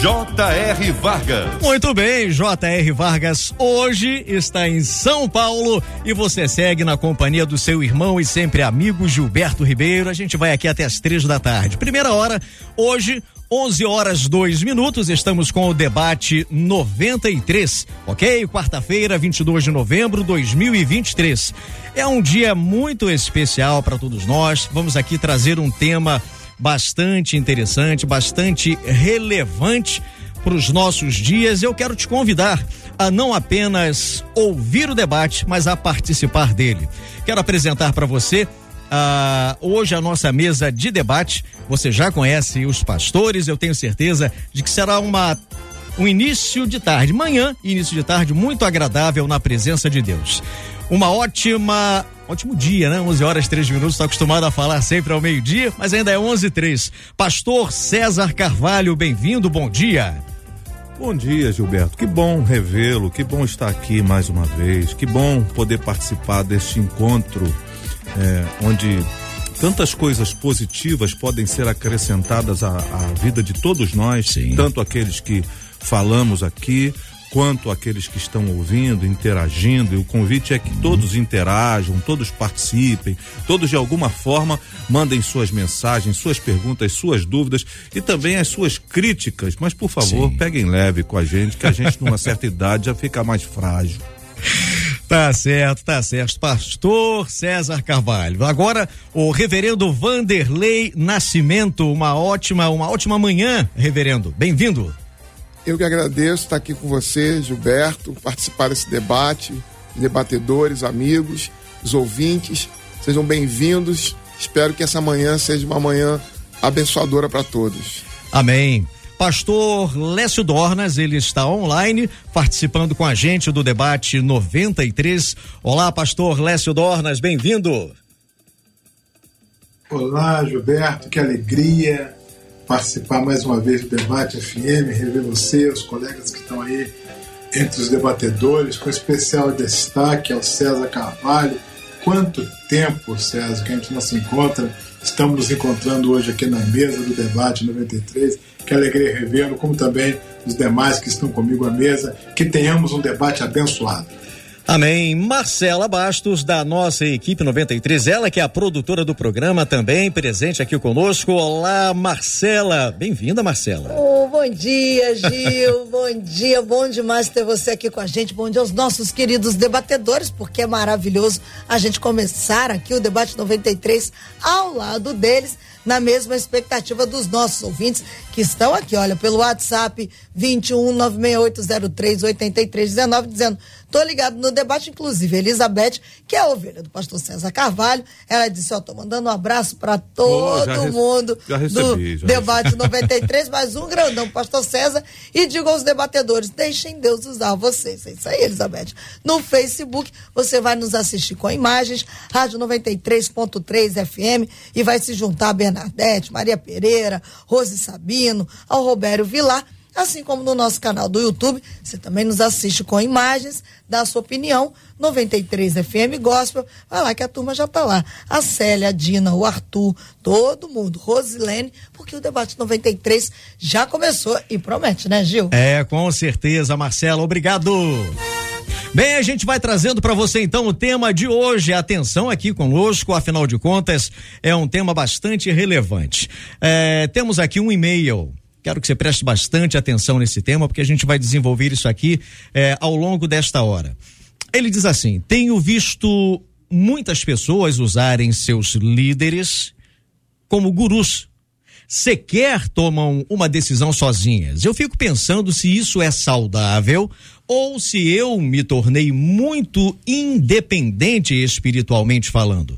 J.R. Vargas. Muito bem, J.R. Vargas hoje está em São Paulo e você segue na companhia do seu irmão e sempre amigo Gilberto Ribeiro. A gente vai aqui até as três da tarde. Primeira hora, hoje, 11 horas 2 minutos, estamos com o debate 93, ok? Quarta-feira, 22 de novembro de 2023. É um dia muito especial para todos nós. Vamos aqui trazer um tema bastante interessante, bastante relevante para os nossos dias. Eu quero te convidar a não apenas ouvir o debate, mas a participar dele. Quero apresentar para você Uh, hoje a nossa mesa de debate, você já conhece os pastores, eu tenho certeza de que será uma um início de tarde, manhã, início de tarde muito agradável na presença de Deus. Uma ótima Ótimo dia, né? 11 horas 3 minutos. Estou acostumado a falar sempre ao meio-dia, mas ainda é 11 e 3. Pastor César Carvalho, bem-vindo, bom dia. Bom dia, Gilberto. Que bom revê-lo, que bom estar aqui mais uma vez, que bom poder participar deste encontro é, onde tantas coisas positivas podem ser acrescentadas à, à vida de todos nós, Sim. tanto aqueles que falamos aqui, quanto aqueles que estão ouvindo, interagindo. E o convite é que todos interajam, todos participem, todos de alguma forma mandem suas mensagens, suas perguntas, suas dúvidas e também as suas críticas. Mas, por favor, Sim. peguem leve com a gente, que a gente, numa certa idade, já fica mais frágil. Tá certo, tá certo. Pastor César Carvalho. Agora, o reverendo Vanderlei Nascimento. Uma ótima, uma ótima manhã, reverendo. Bem-vindo. Eu que agradeço estar aqui com você, Gilberto, participar desse debate, debatedores, amigos, os ouvintes. Sejam bem-vindos. Espero que essa manhã seja uma manhã abençoadora para todos. Amém. Pastor Lécio Dornas, ele está online participando com a gente do debate 93. Olá, pastor Lécio Dornas, bem-vindo. Olá, Gilberto, que alegria participar mais uma vez do debate FM, rever você, os colegas que estão aí entre os debatedores, com especial destaque ao César Carvalho. Quanto tempo, César, que a gente não se encontra. Estamos nos encontrando hoje aqui na mesa do debate 93. Que alegria revê-lo, como também os demais que estão comigo à mesa. Que tenhamos um debate abençoado. Amém. Marcela Bastos, da nossa equipe 93, ela que é a produtora do programa também, presente aqui conosco. Olá, Marcela. Bem-vinda, Marcela. Oh, bom dia, Gil. bom dia. Bom demais ter você aqui com a gente. Bom dia aos nossos queridos debatedores, porque é maravilhoso a gente começar aqui o debate 93 ao lado deles na mesma expectativa dos nossos ouvintes que estão aqui, olha, pelo WhatsApp 21 96803 8319 dizendo Tô ligado no debate, inclusive, Elizabeth, que é a ovelha do pastor César Carvalho, ela disse, ó, tô mandando um abraço para todo oh, mundo recebi, do debate recebi. 93, mais um grandão, pastor César, e digo aos debatedores, deixem Deus usar vocês. É isso aí, Elizabeth. No Facebook, você vai nos assistir com imagens, Rádio 93.3 FM, e vai se juntar a Bernadette, Maria Pereira, Rose Sabino, ao Robério Vilar, Assim como no nosso canal do YouTube, você também nos assiste com imagens, dá sua opinião. 93 FM Gospel, vai lá que a turma já está lá. A Célia, a Dina, o Arthur, todo mundo, Rosilene, porque o debate 93 já começou e promete, né, Gil? É, com certeza, Marcela, obrigado. Bem, a gente vai trazendo para você então o tema de hoje. Atenção aqui conosco, afinal de contas, é um tema bastante relevante. É, temos aqui um e-mail Quero que você preste bastante atenção nesse tema, porque a gente vai desenvolver isso aqui é, ao longo desta hora. Ele diz assim: tenho visto muitas pessoas usarem seus líderes como gurus. Sequer tomam uma decisão sozinhas. Eu fico pensando se isso é saudável ou se eu me tornei muito independente espiritualmente falando.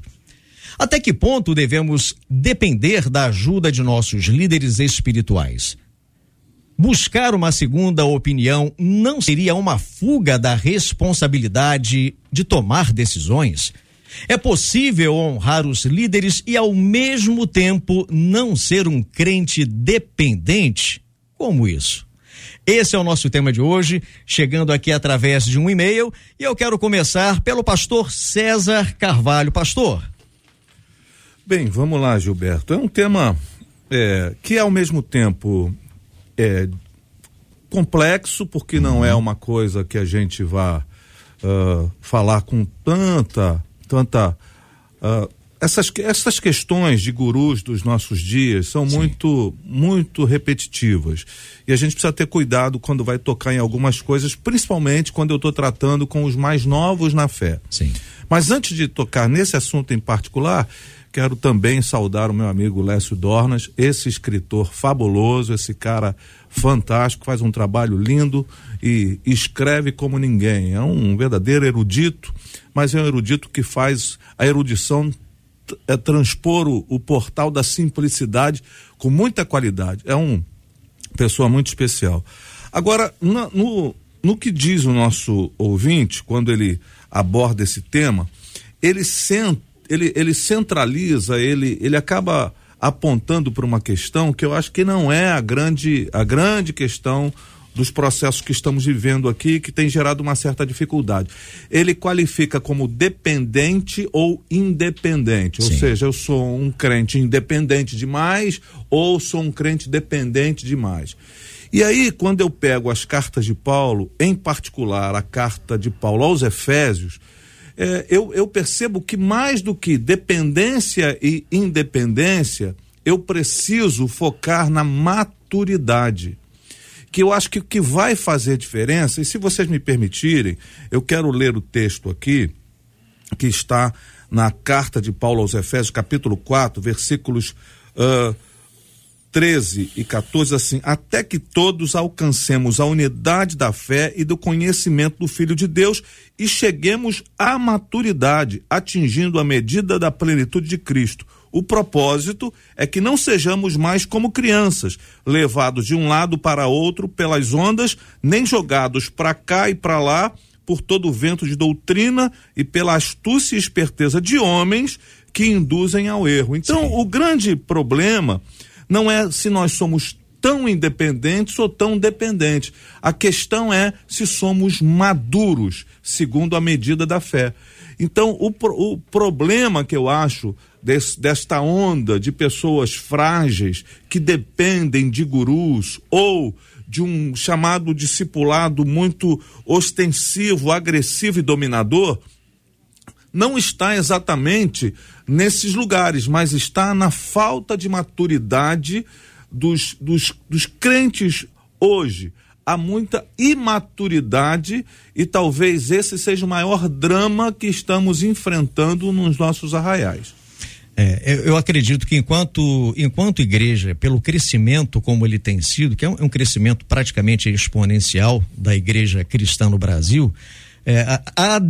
Até que ponto devemos depender da ajuda de nossos líderes espirituais? Buscar uma segunda opinião não seria uma fuga da responsabilidade de tomar decisões? É possível honrar os líderes e, ao mesmo tempo, não ser um crente dependente? Como isso? Esse é o nosso tema de hoje, chegando aqui através de um e-mail, e eu quero começar pelo pastor César Carvalho. Pastor. Bem, vamos lá, Gilberto. É um tema é, que, ao mesmo tempo, é complexo, porque não é uma coisa que a gente vá uh, falar com tanta tanta. Uh, essas, essas questões de gurus dos nossos dias são muito, muito repetitivas. E a gente precisa ter cuidado quando vai tocar em algumas coisas, principalmente quando eu estou tratando com os mais novos na fé. Sim. Mas antes de tocar nesse assunto em particular, quero também saudar o meu amigo Lécio Dornas, esse escritor fabuloso, esse cara fantástico, faz um trabalho lindo e escreve como ninguém. É um verdadeiro erudito mas é um erudito que faz a erudição é transpor o, o portal da simplicidade com muita qualidade. É um pessoa muito especial. Agora, no, no, no que diz o nosso ouvinte, quando ele aborda esse tema, ele, cent, ele, ele centraliza, ele, ele acaba apontando para uma questão que eu acho que não é a grande, a grande questão dos processos que estamos vivendo aqui, que tem gerado uma certa dificuldade. Ele qualifica como dependente ou independente, Sim. ou seja, eu sou um crente independente demais ou sou um crente dependente demais. E aí, quando eu pego as cartas de Paulo, em particular a carta de Paulo aos Efésios, é, eu, eu percebo que mais do que dependência e independência, eu preciso focar na maturidade que eu acho que o que vai fazer diferença, e se vocês me permitirem, eu quero ler o texto aqui, que está na carta de Paulo aos Efésios, capítulo 4, versículos uh, 13 e 14, assim: Até que todos alcancemos a unidade da fé e do conhecimento do Filho de Deus e cheguemos à maturidade, atingindo a medida da plenitude de Cristo o propósito é que não sejamos mais como crianças, levados de um lado para outro pelas ondas, nem jogados para cá e para lá por todo o vento de doutrina e pela astúcia e esperteza de homens que induzem ao erro. Então, Sim. o grande problema não é se nós somos tão independentes ou tão dependentes. A questão é se somos maduros, segundo a medida da fé. Então, o, o problema que eu acho desse, desta onda de pessoas frágeis que dependem de gurus ou de um chamado discipulado muito ostensivo, agressivo e dominador, não está exatamente nesses lugares, mas está na falta de maturidade dos, dos, dos crentes hoje. Há muita imaturidade e talvez esse seja o maior drama que estamos enfrentando nos nossos arraiais. É, eu acredito que enquanto, enquanto igreja, pelo crescimento como ele tem sido, que é um, é um crescimento praticamente exponencial da igreja cristã no Brasil, é, há,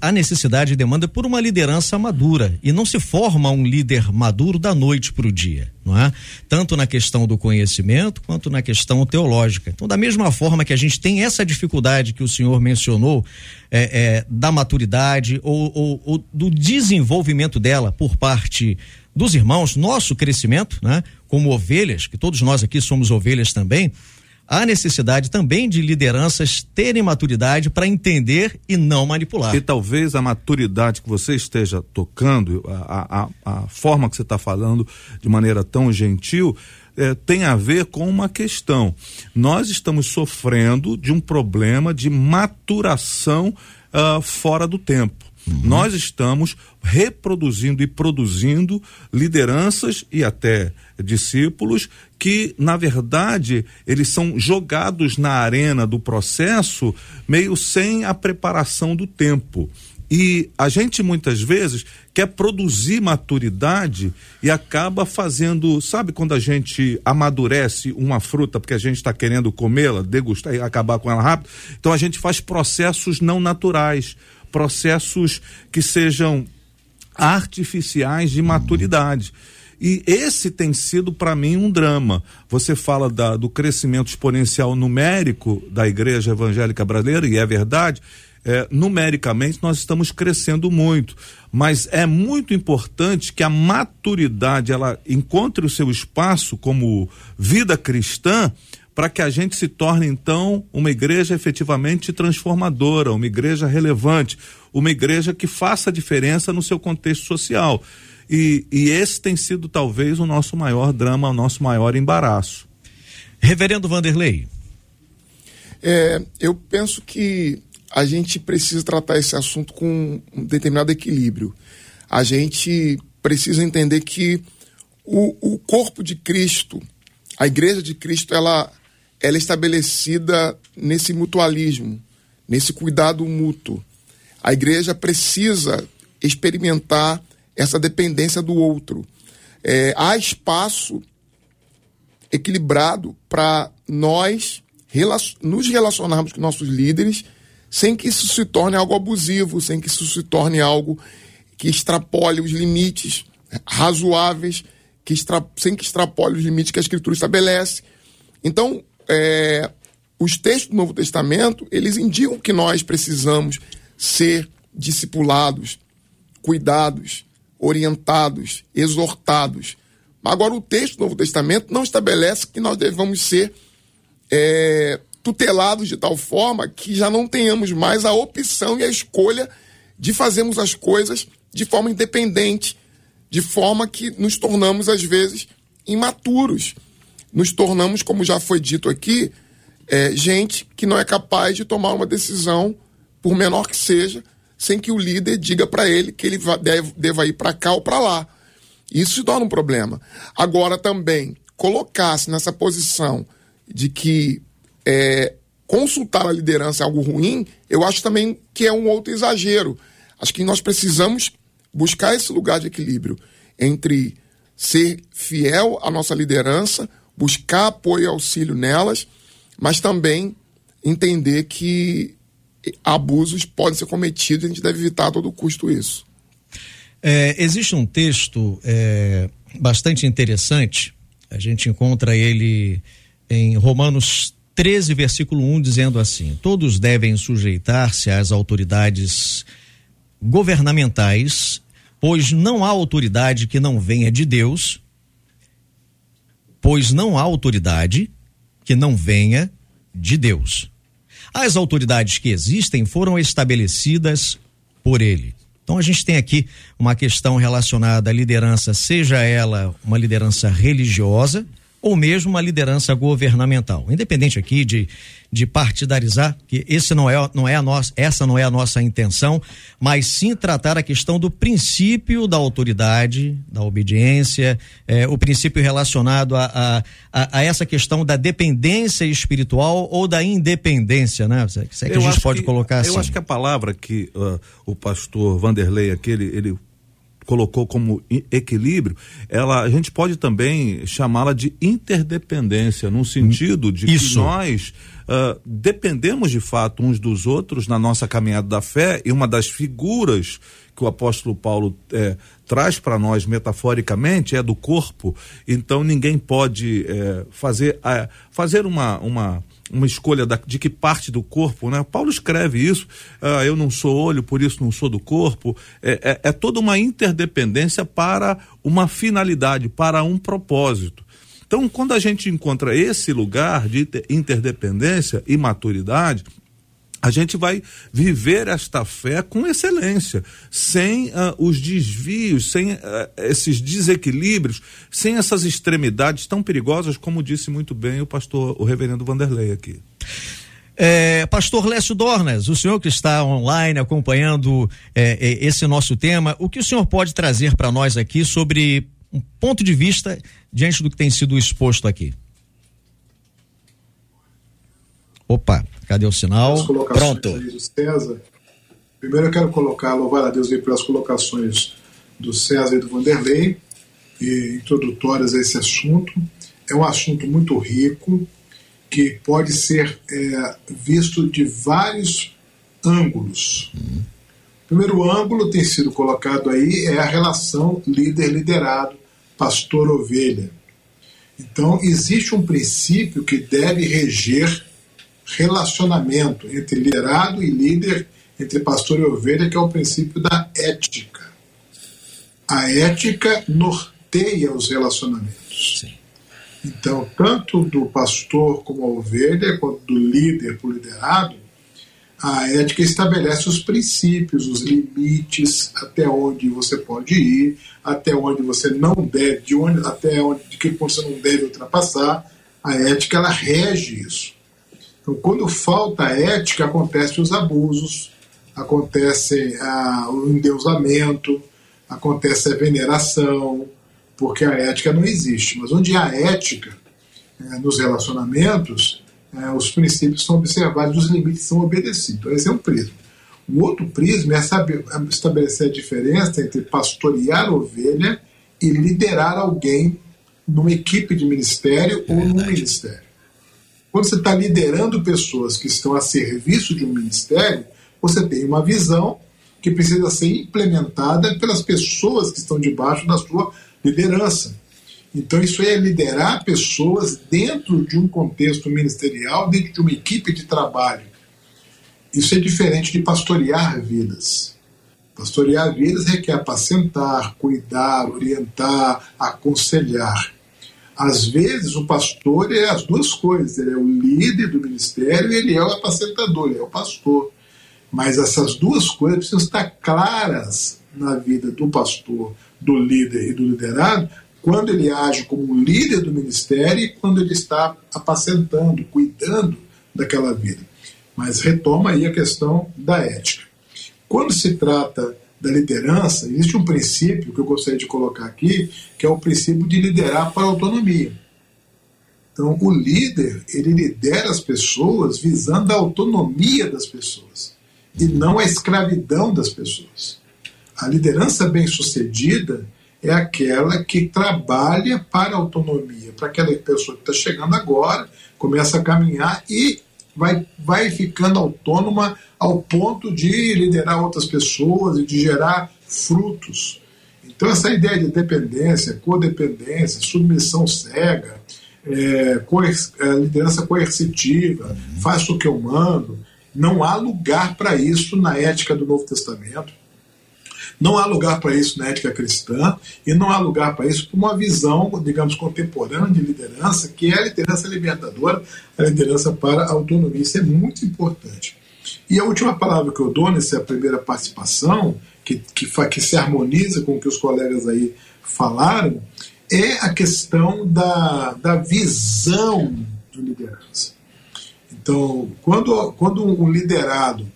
há necessidade e demanda por uma liderança madura e não se forma um líder maduro da noite para o dia, não é? Tanto na questão do conhecimento quanto na questão teológica. Então, da mesma forma que a gente tem essa dificuldade que o senhor mencionou é, é, da maturidade ou, ou, ou do desenvolvimento dela por parte dos irmãos, nosso crescimento, né? Como ovelhas, que todos nós aqui somos ovelhas também há necessidade também de lideranças terem maturidade para entender e não manipular. E talvez a maturidade que você esteja tocando, a, a, a forma que você está falando de maneira tão gentil, é, tem a ver com uma questão. Nós estamos sofrendo de um problema de maturação uh, fora do tempo. Nós estamos reproduzindo e produzindo lideranças e até discípulos que, na verdade, eles são jogados na arena do processo meio sem a preparação do tempo. E a gente muitas vezes quer produzir maturidade e acaba fazendo, sabe quando a gente amadurece uma fruta porque a gente está querendo comê-la, degustar e acabar com ela rápido? Então a gente faz processos não naturais processos que sejam artificiais de maturidade. E esse tem sido para mim um drama. Você fala da, do crescimento exponencial numérico da igreja evangélica brasileira, e é verdade. é, numericamente nós estamos crescendo muito, mas é muito importante que a maturidade ela encontre o seu espaço como vida cristã para que a gente se torne então uma igreja efetivamente transformadora, uma igreja relevante, uma igreja que faça diferença no seu contexto social. E, e esse tem sido talvez o nosso maior drama, o nosso maior embaraço. Reverendo Vanderlei. É, eu penso que a gente precisa tratar esse assunto com um determinado equilíbrio. A gente precisa entender que o, o corpo de Cristo, a igreja de Cristo, ela, ela é estabelecida nesse mutualismo, nesse cuidado mútuo. A igreja precisa experimentar essa dependência do outro. É, há espaço equilibrado para nós nos relacionarmos com nossos líderes sem que isso se torne algo abusivo, sem que isso se torne algo que extrapole os limites razoáveis, que sem que extrapole os limites que a Escritura estabelece. Então, é, os textos do Novo Testamento, eles indicam que nós precisamos ser discipulados, cuidados, orientados, exortados. Agora, o texto do Novo Testamento não estabelece que nós devamos ser é, tutelados de tal forma que já não tenhamos mais a opção e a escolha de fazermos as coisas de forma independente, de forma que nos tornamos, às vezes, imaturos. Nos tornamos, como já foi dito aqui, é, gente que não é capaz de tomar uma decisão, por menor que seja, sem que o líder diga para ele que ele deve, deva ir para cá ou para lá. Isso se torna um problema. Agora, também, colocar-se nessa posição de que é, consultar a liderança é algo ruim, eu acho também que é um outro exagero. Acho que nós precisamos buscar esse lugar de equilíbrio entre ser fiel à nossa liderança, buscar apoio e auxílio nelas, mas também entender que abusos podem ser cometidos e a gente deve evitar a todo custo isso. É, existe um texto é, bastante interessante, a gente encontra ele em Romanos 13, versículo 1, dizendo assim: Todos devem sujeitar-se às autoridades governamentais, pois não há autoridade que não venha de Deus, pois não há autoridade que não venha de Deus. As autoridades que existem foram estabelecidas por ele. Então a gente tem aqui uma questão relacionada à liderança, seja ela uma liderança religiosa, ou mesmo uma liderança governamental. Independente aqui de, de partidarizar, que esse não é, não é a nossa, essa não é a nossa intenção, mas sim tratar a questão do princípio da autoridade, da obediência, é, o princípio relacionado a, a, a, essa questão da dependência espiritual ou da independência, né? Se é que eu a gente pode que, colocar assim. Eu acho que a palavra que uh, o pastor Vanderlei aqui, ele, ele colocou como equilíbrio, ela a gente pode também chamá-la de interdependência, no sentido de Isso. que nós uh, dependemos de fato uns dos outros na nossa caminhada da fé e uma das figuras que o apóstolo Paulo eh, traz para nós metaforicamente é do corpo. Então ninguém pode eh, fazer, uh, fazer uma, uma uma escolha da, de que parte do corpo, né? Paulo escreve isso, ah, eu não sou olho, por isso não sou do corpo. É, é, é toda uma interdependência para uma finalidade, para um propósito. Então, quando a gente encontra esse lugar de interdependência e maturidade, a gente vai viver esta fé com excelência, sem uh, os desvios, sem uh, esses desequilíbrios, sem essas extremidades tão perigosas, como disse muito bem o pastor, o reverendo Vanderlei aqui. É, Pastor Lécio Dornas, o senhor que está online acompanhando é, é, esse nosso tema, o que o senhor pode trazer para nós aqui sobre um ponto de vista diante do que tem sido exposto aqui? Opa, cadê o sinal? Pronto. César. Primeiro eu quero colocar, louvar a Deus aí pelas colocações do César e do Vanderlei, e introdutórias a esse assunto. É um assunto muito rico, que pode ser é, visto de vários ângulos. Uhum. O primeiro ângulo tem sido colocado aí é a relação líder-liderado, pastor-ovelha. Então, existe um princípio que deve reger relacionamento entre liderado e líder entre pastor e ovelha, que é o princípio da ética. A ética norteia os relacionamentos. Sim. Então, tanto do pastor como a ovelha, quanto do líder para o liderado, a ética estabelece os princípios, os limites, até onde você pode ir, até onde você não deve, de onde, até onde de que você não deve ultrapassar. A ética ela rege isso. Então, quando falta ética, acontecem os abusos, acontece ah, o endeusamento, acontece a veneração, porque a ética não existe. Mas onde há ética é, nos relacionamentos, é, os princípios são observados, os limites são obedecidos. Então, esse é um prisma. O outro prisma é saber, é estabelecer a diferença entre pastorear ovelha e liderar alguém numa equipe de ministério é ou num ministério. Quando você está liderando pessoas que estão a serviço de um ministério, você tem uma visão que precisa ser implementada pelas pessoas que estão debaixo da sua liderança. Então, isso é liderar pessoas dentro de um contexto ministerial, dentro de uma equipe de trabalho. Isso é diferente de pastorear vidas. Pastorear vidas requer apacentar, cuidar, orientar, aconselhar. Às vezes, o pastor é as duas coisas: ele é o líder do ministério e ele é o apacentador, ele é o pastor. Mas essas duas coisas precisam estar claras na vida do pastor, do líder e do liderado, quando ele age como líder do ministério e quando ele está apacentando, cuidando daquela vida. Mas retoma aí a questão da ética. Quando se trata da liderança, existe um princípio que eu gostaria de colocar aqui, que é o princípio de liderar para autonomia. Então, o líder, ele lidera as pessoas visando a autonomia das pessoas e não a escravidão das pessoas. A liderança bem-sucedida é aquela que trabalha para a autonomia, para aquela pessoa que está chegando agora, começa a caminhar e vai, vai ficando autônoma ao ponto de liderar outras pessoas e de gerar frutos. Então, essa ideia de dependência, codependência, submissão cega, é, coer, é, liderança coercitiva, faço o que eu mando, não há lugar para isso na ética do Novo Testamento. Não há lugar para isso na ética cristã e não há lugar para isso para uma visão, digamos, contemporânea de liderança, que é a liderança libertadora, a liderança para a autonomia. Isso é muito importante. E a última palavra que eu dou nessa primeira participação, que, que, que se harmoniza com o que os colegas aí falaram, é a questão da, da visão de liderança. Então, quando, quando um liderado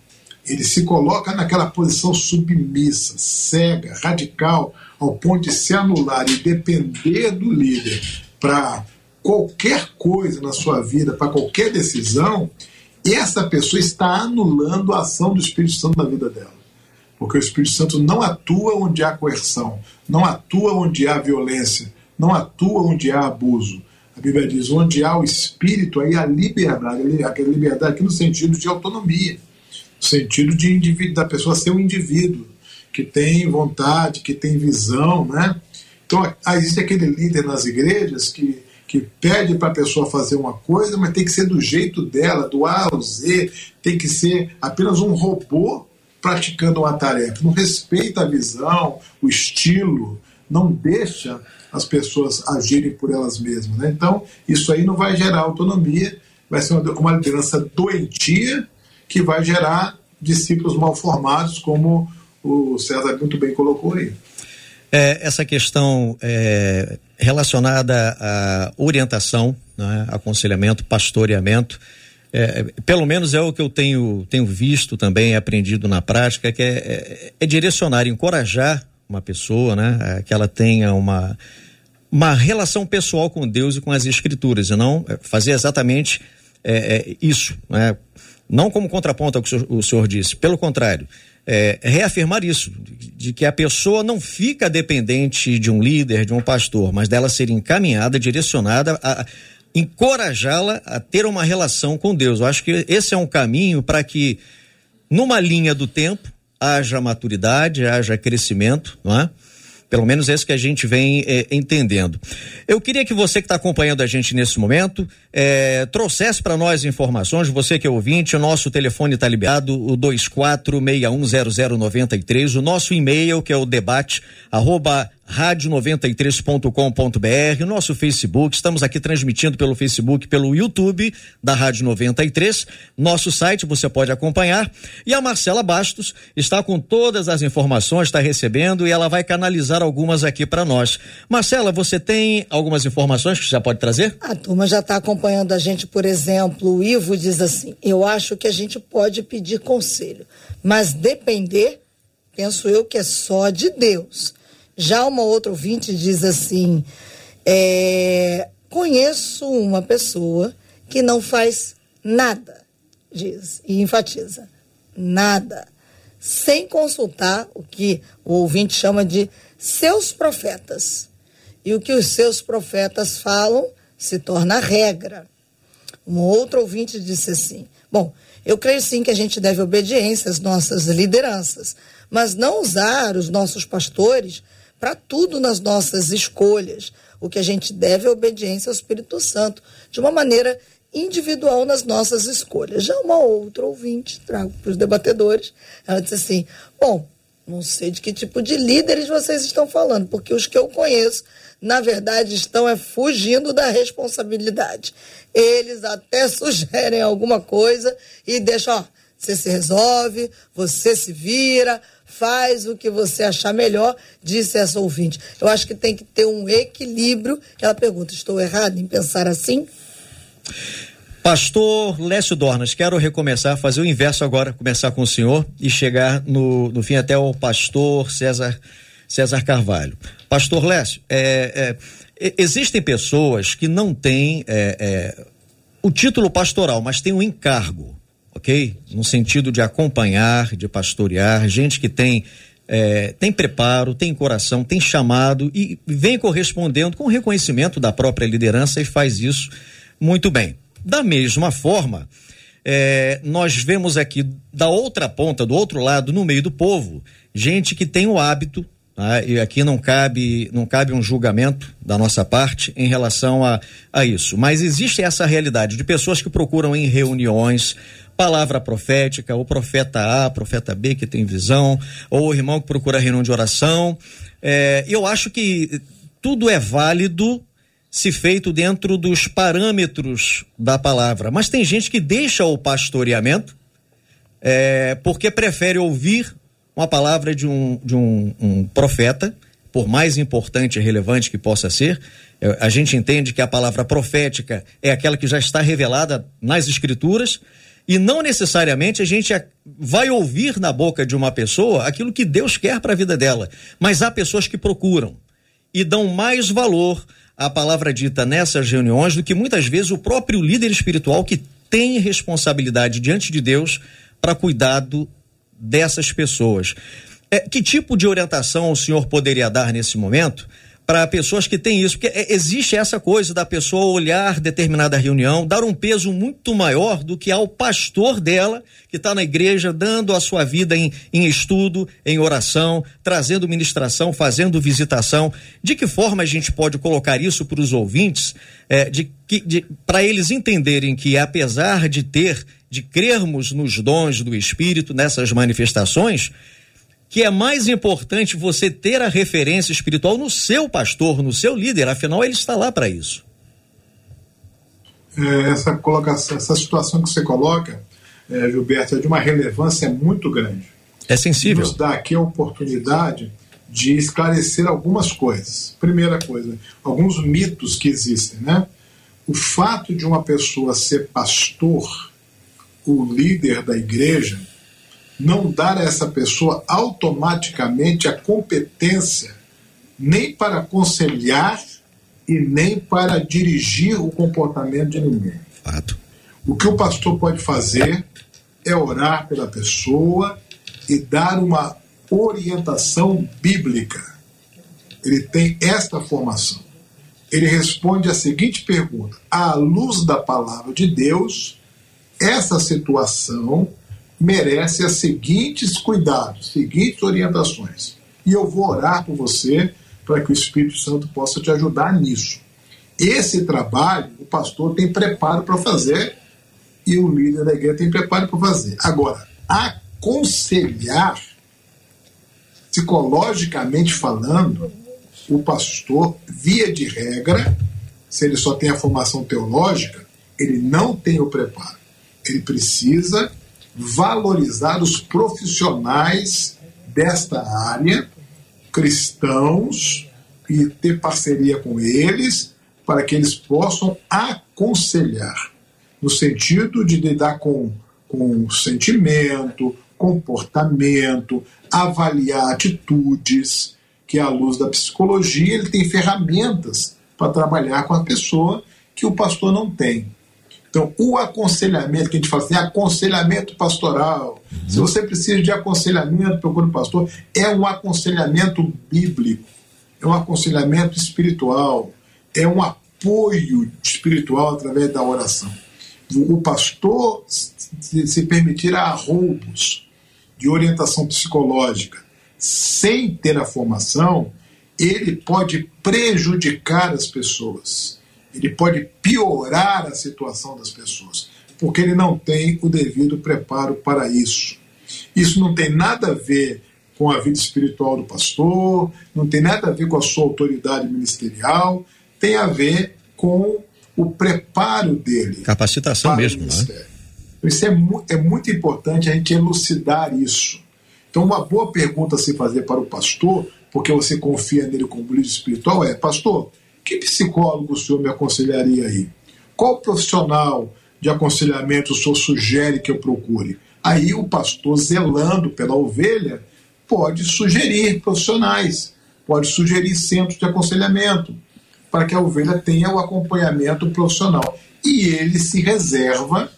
ele se coloca naquela posição submissa, cega, radical, ao ponto de se anular e depender do líder para qualquer coisa na sua vida, para qualquer decisão, essa pessoa está anulando a ação do Espírito Santo na vida dela. Porque o Espírito Santo não atua onde há coerção, não atua onde há violência, não atua onde há abuso. A Bíblia diz: onde há o Espírito, aí há liberdade, aquela liberdade aqui no sentido de autonomia sentido de indivíduo, da pessoa ser um indivíduo que tem vontade, que tem visão, né? Então, existe aquele líder nas igrejas que, que pede para a pessoa fazer uma coisa, mas tem que ser do jeito dela, do A ao Z, tem que ser apenas um robô praticando uma tarefa. Não respeita a visão, o estilo, não deixa as pessoas agirem por elas mesmas. Né? Então, isso aí não vai gerar autonomia, vai ser uma, uma liderança doentia que vai gerar discípulos mal formados, como o César muito bem colocou aí. É, essa questão é, relacionada à orientação, né, aconselhamento, pastoreamento, é, pelo menos é o que eu tenho, tenho visto também, aprendido na prática, que é, é, é direcionar, encorajar uma pessoa, né, é, que ela tenha uma, uma relação pessoal com Deus e com as Escrituras, e não fazer exatamente isso, né, não como contraponto ao que o senhor, o senhor disse, pelo contrário, é, reafirmar isso, de, de, que a pessoa não fica dependente de um líder, de um pastor, mas dela ser encaminhada, direcionada a encorajá-la a ter uma relação com Deus. Eu acho que esse é um caminho para que, numa linha do tempo, haja maturidade, haja crescimento, não é? Pelo menos é isso que a gente vem é, entendendo. Eu queria que você que está acompanhando a gente nesse momento é, trouxesse para nós informações, você que é ouvinte, o nosso telefone está liberado, o 24610093, o nosso e-mail que é o debate arroba rádio93.com.br, nosso Facebook, estamos aqui transmitindo pelo Facebook, pelo YouTube da Rádio 93, nosso site você pode acompanhar. E a Marcela Bastos está com todas as informações, está recebendo e ela vai canalizar algumas aqui para nós. Marcela, você tem algumas informações que já pode trazer? A turma já está acompanhando a gente, por exemplo, o Ivo diz assim: eu acho que a gente pode pedir conselho, mas depender, penso eu que é só de Deus. Já uma outra ouvinte diz assim: é, conheço uma pessoa que não faz nada, diz, e enfatiza, nada, sem consultar o que o ouvinte chama de seus profetas. E o que os seus profetas falam se torna regra. Um outro ouvinte disse assim: Bom, eu creio sim que a gente deve obediência às nossas lideranças, mas não usar os nossos pastores para tudo nas nossas escolhas. O que a gente deve é obediência ao Espírito Santo, de uma maneira individual nas nossas escolhas. Já uma outra ouvinte, trago para os debatedores, ela disse assim: Bom, não sei de que tipo de líderes vocês estão falando, porque os que eu conheço, na verdade, estão é, fugindo da responsabilidade. Eles até sugerem alguma coisa e deixam, ó, você se resolve, você se vira, faz o que você achar melhor, disse essa ouvinte. Eu acho que tem que ter um equilíbrio. Ela pergunta: estou errado em pensar assim? Pastor Lécio Dornas, quero recomeçar, fazer o inverso agora, começar com o senhor e chegar no, no fim até o pastor César, César Carvalho. Pastor Lécio, é, é, existem pessoas que não têm é, é o título pastoral, mas têm um encargo ok? No sentido de acompanhar, de pastorear, gente que tem é, tem preparo, tem coração, tem chamado e vem correspondendo com reconhecimento da própria liderança e faz isso muito bem. Da mesma forma, é, nós vemos aqui da outra ponta, do outro lado, no meio do povo, gente que tem o hábito, tá? e aqui não cabe, não cabe um julgamento da nossa parte em relação a, a isso, mas existe essa realidade de pessoas que procuram em reuniões palavra profética, o profeta A, profeta B que tem visão, ou o irmão que procura reunião de oração. É, eu acho que tudo é válido se feito dentro dos parâmetros da palavra. Mas tem gente que deixa o pastoreamento é, porque prefere ouvir uma palavra de um, de um, um profeta, por mais importante e relevante que possa ser. É, a gente entende que a palavra profética é aquela que já está revelada nas escrituras e não necessariamente a gente vai ouvir na boca de uma pessoa aquilo que Deus quer para a vida dela. Mas há pessoas que procuram e dão mais valor à palavra dita nessas reuniões do que muitas vezes o próprio líder espiritual que tem responsabilidade diante de Deus para cuidado dessas pessoas. É, que tipo de orientação o senhor poderia dar nesse momento? Para pessoas que têm isso, porque é, existe essa coisa da pessoa olhar determinada reunião, dar um peso muito maior do que ao pastor dela, que está na igreja, dando a sua vida em, em estudo, em oração, trazendo ministração, fazendo visitação. De que forma a gente pode colocar isso para os ouvintes, é, de, de, para eles entenderem que, apesar de ter, de crermos nos dons do Espírito, nessas manifestações, que é mais importante você ter a referência espiritual no seu pastor, no seu líder, afinal ele está lá para isso. É, essa colocação, essa situação que você coloca, é, Gilberto, é de uma relevância muito grande. É sensível. Nos dá aqui a oportunidade de esclarecer algumas coisas. Primeira coisa, alguns mitos que existem, né? O fato de uma pessoa ser pastor, o líder da igreja, não dar a essa pessoa automaticamente a competência nem para aconselhar e nem para dirigir o comportamento de ninguém. Fato. O que o pastor pode fazer é orar pela pessoa e dar uma orientação bíblica. Ele tem esta formação. Ele responde a seguinte pergunta: à luz da palavra de Deus, essa situação merece as seguintes cuidados, seguintes orientações. E eu vou orar por você para que o Espírito Santo possa te ajudar nisso. Esse trabalho, o pastor tem preparo para fazer e o líder da igreja tem preparo para fazer. Agora, aconselhar, psicologicamente falando, o pastor, via de regra, se ele só tem a formação teológica, ele não tem o preparo. Ele precisa valorizar os profissionais desta área, cristãos, e ter parceria com eles para que eles possam aconselhar, no sentido de lidar com, com sentimento, comportamento, avaliar atitudes, que à luz da psicologia ele tem ferramentas para trabalhar com a pessoa que o pastor não tem. Então, o aconselhamento que a gente fala assim, aconselhamento pastoral. Uhum. Se você precisa de aconselhamento, procure o pastor. É um aconselhamento bíblico, é um aconselhamento espiritual, é um apoio espiritual através da oração. O pastor se permitir a roubos de orientação psicológica sem ter a formação, ele pode prejudicar as pessoas ele pode piorar a situação das pessoas, porque ele não tem o devido preparo para isso. Isso não tem nada a ver com a vida espiritual do pastor, não tem nada a ver com a sua autoridade ministerial, tem a ver com o preparo dele. Capacitação mesmo, né? Isso é, mu é muito importante a gente elucidar isso. Então, uma boa pergunta a se fazer para o pastor, porque você confia nele como líder espiritual, é: Pastor, que psicólogo o senhor me aconselharia aí? Qual profissional de aconselhamento o senhor sugere que eu procure? Aí o pastor, zelando pela ovelha, pode sugerir profissionais, pode sugerir centros de aconselhamento, para que a ovelha tenha o acompanhamento profissional. E ele se reserva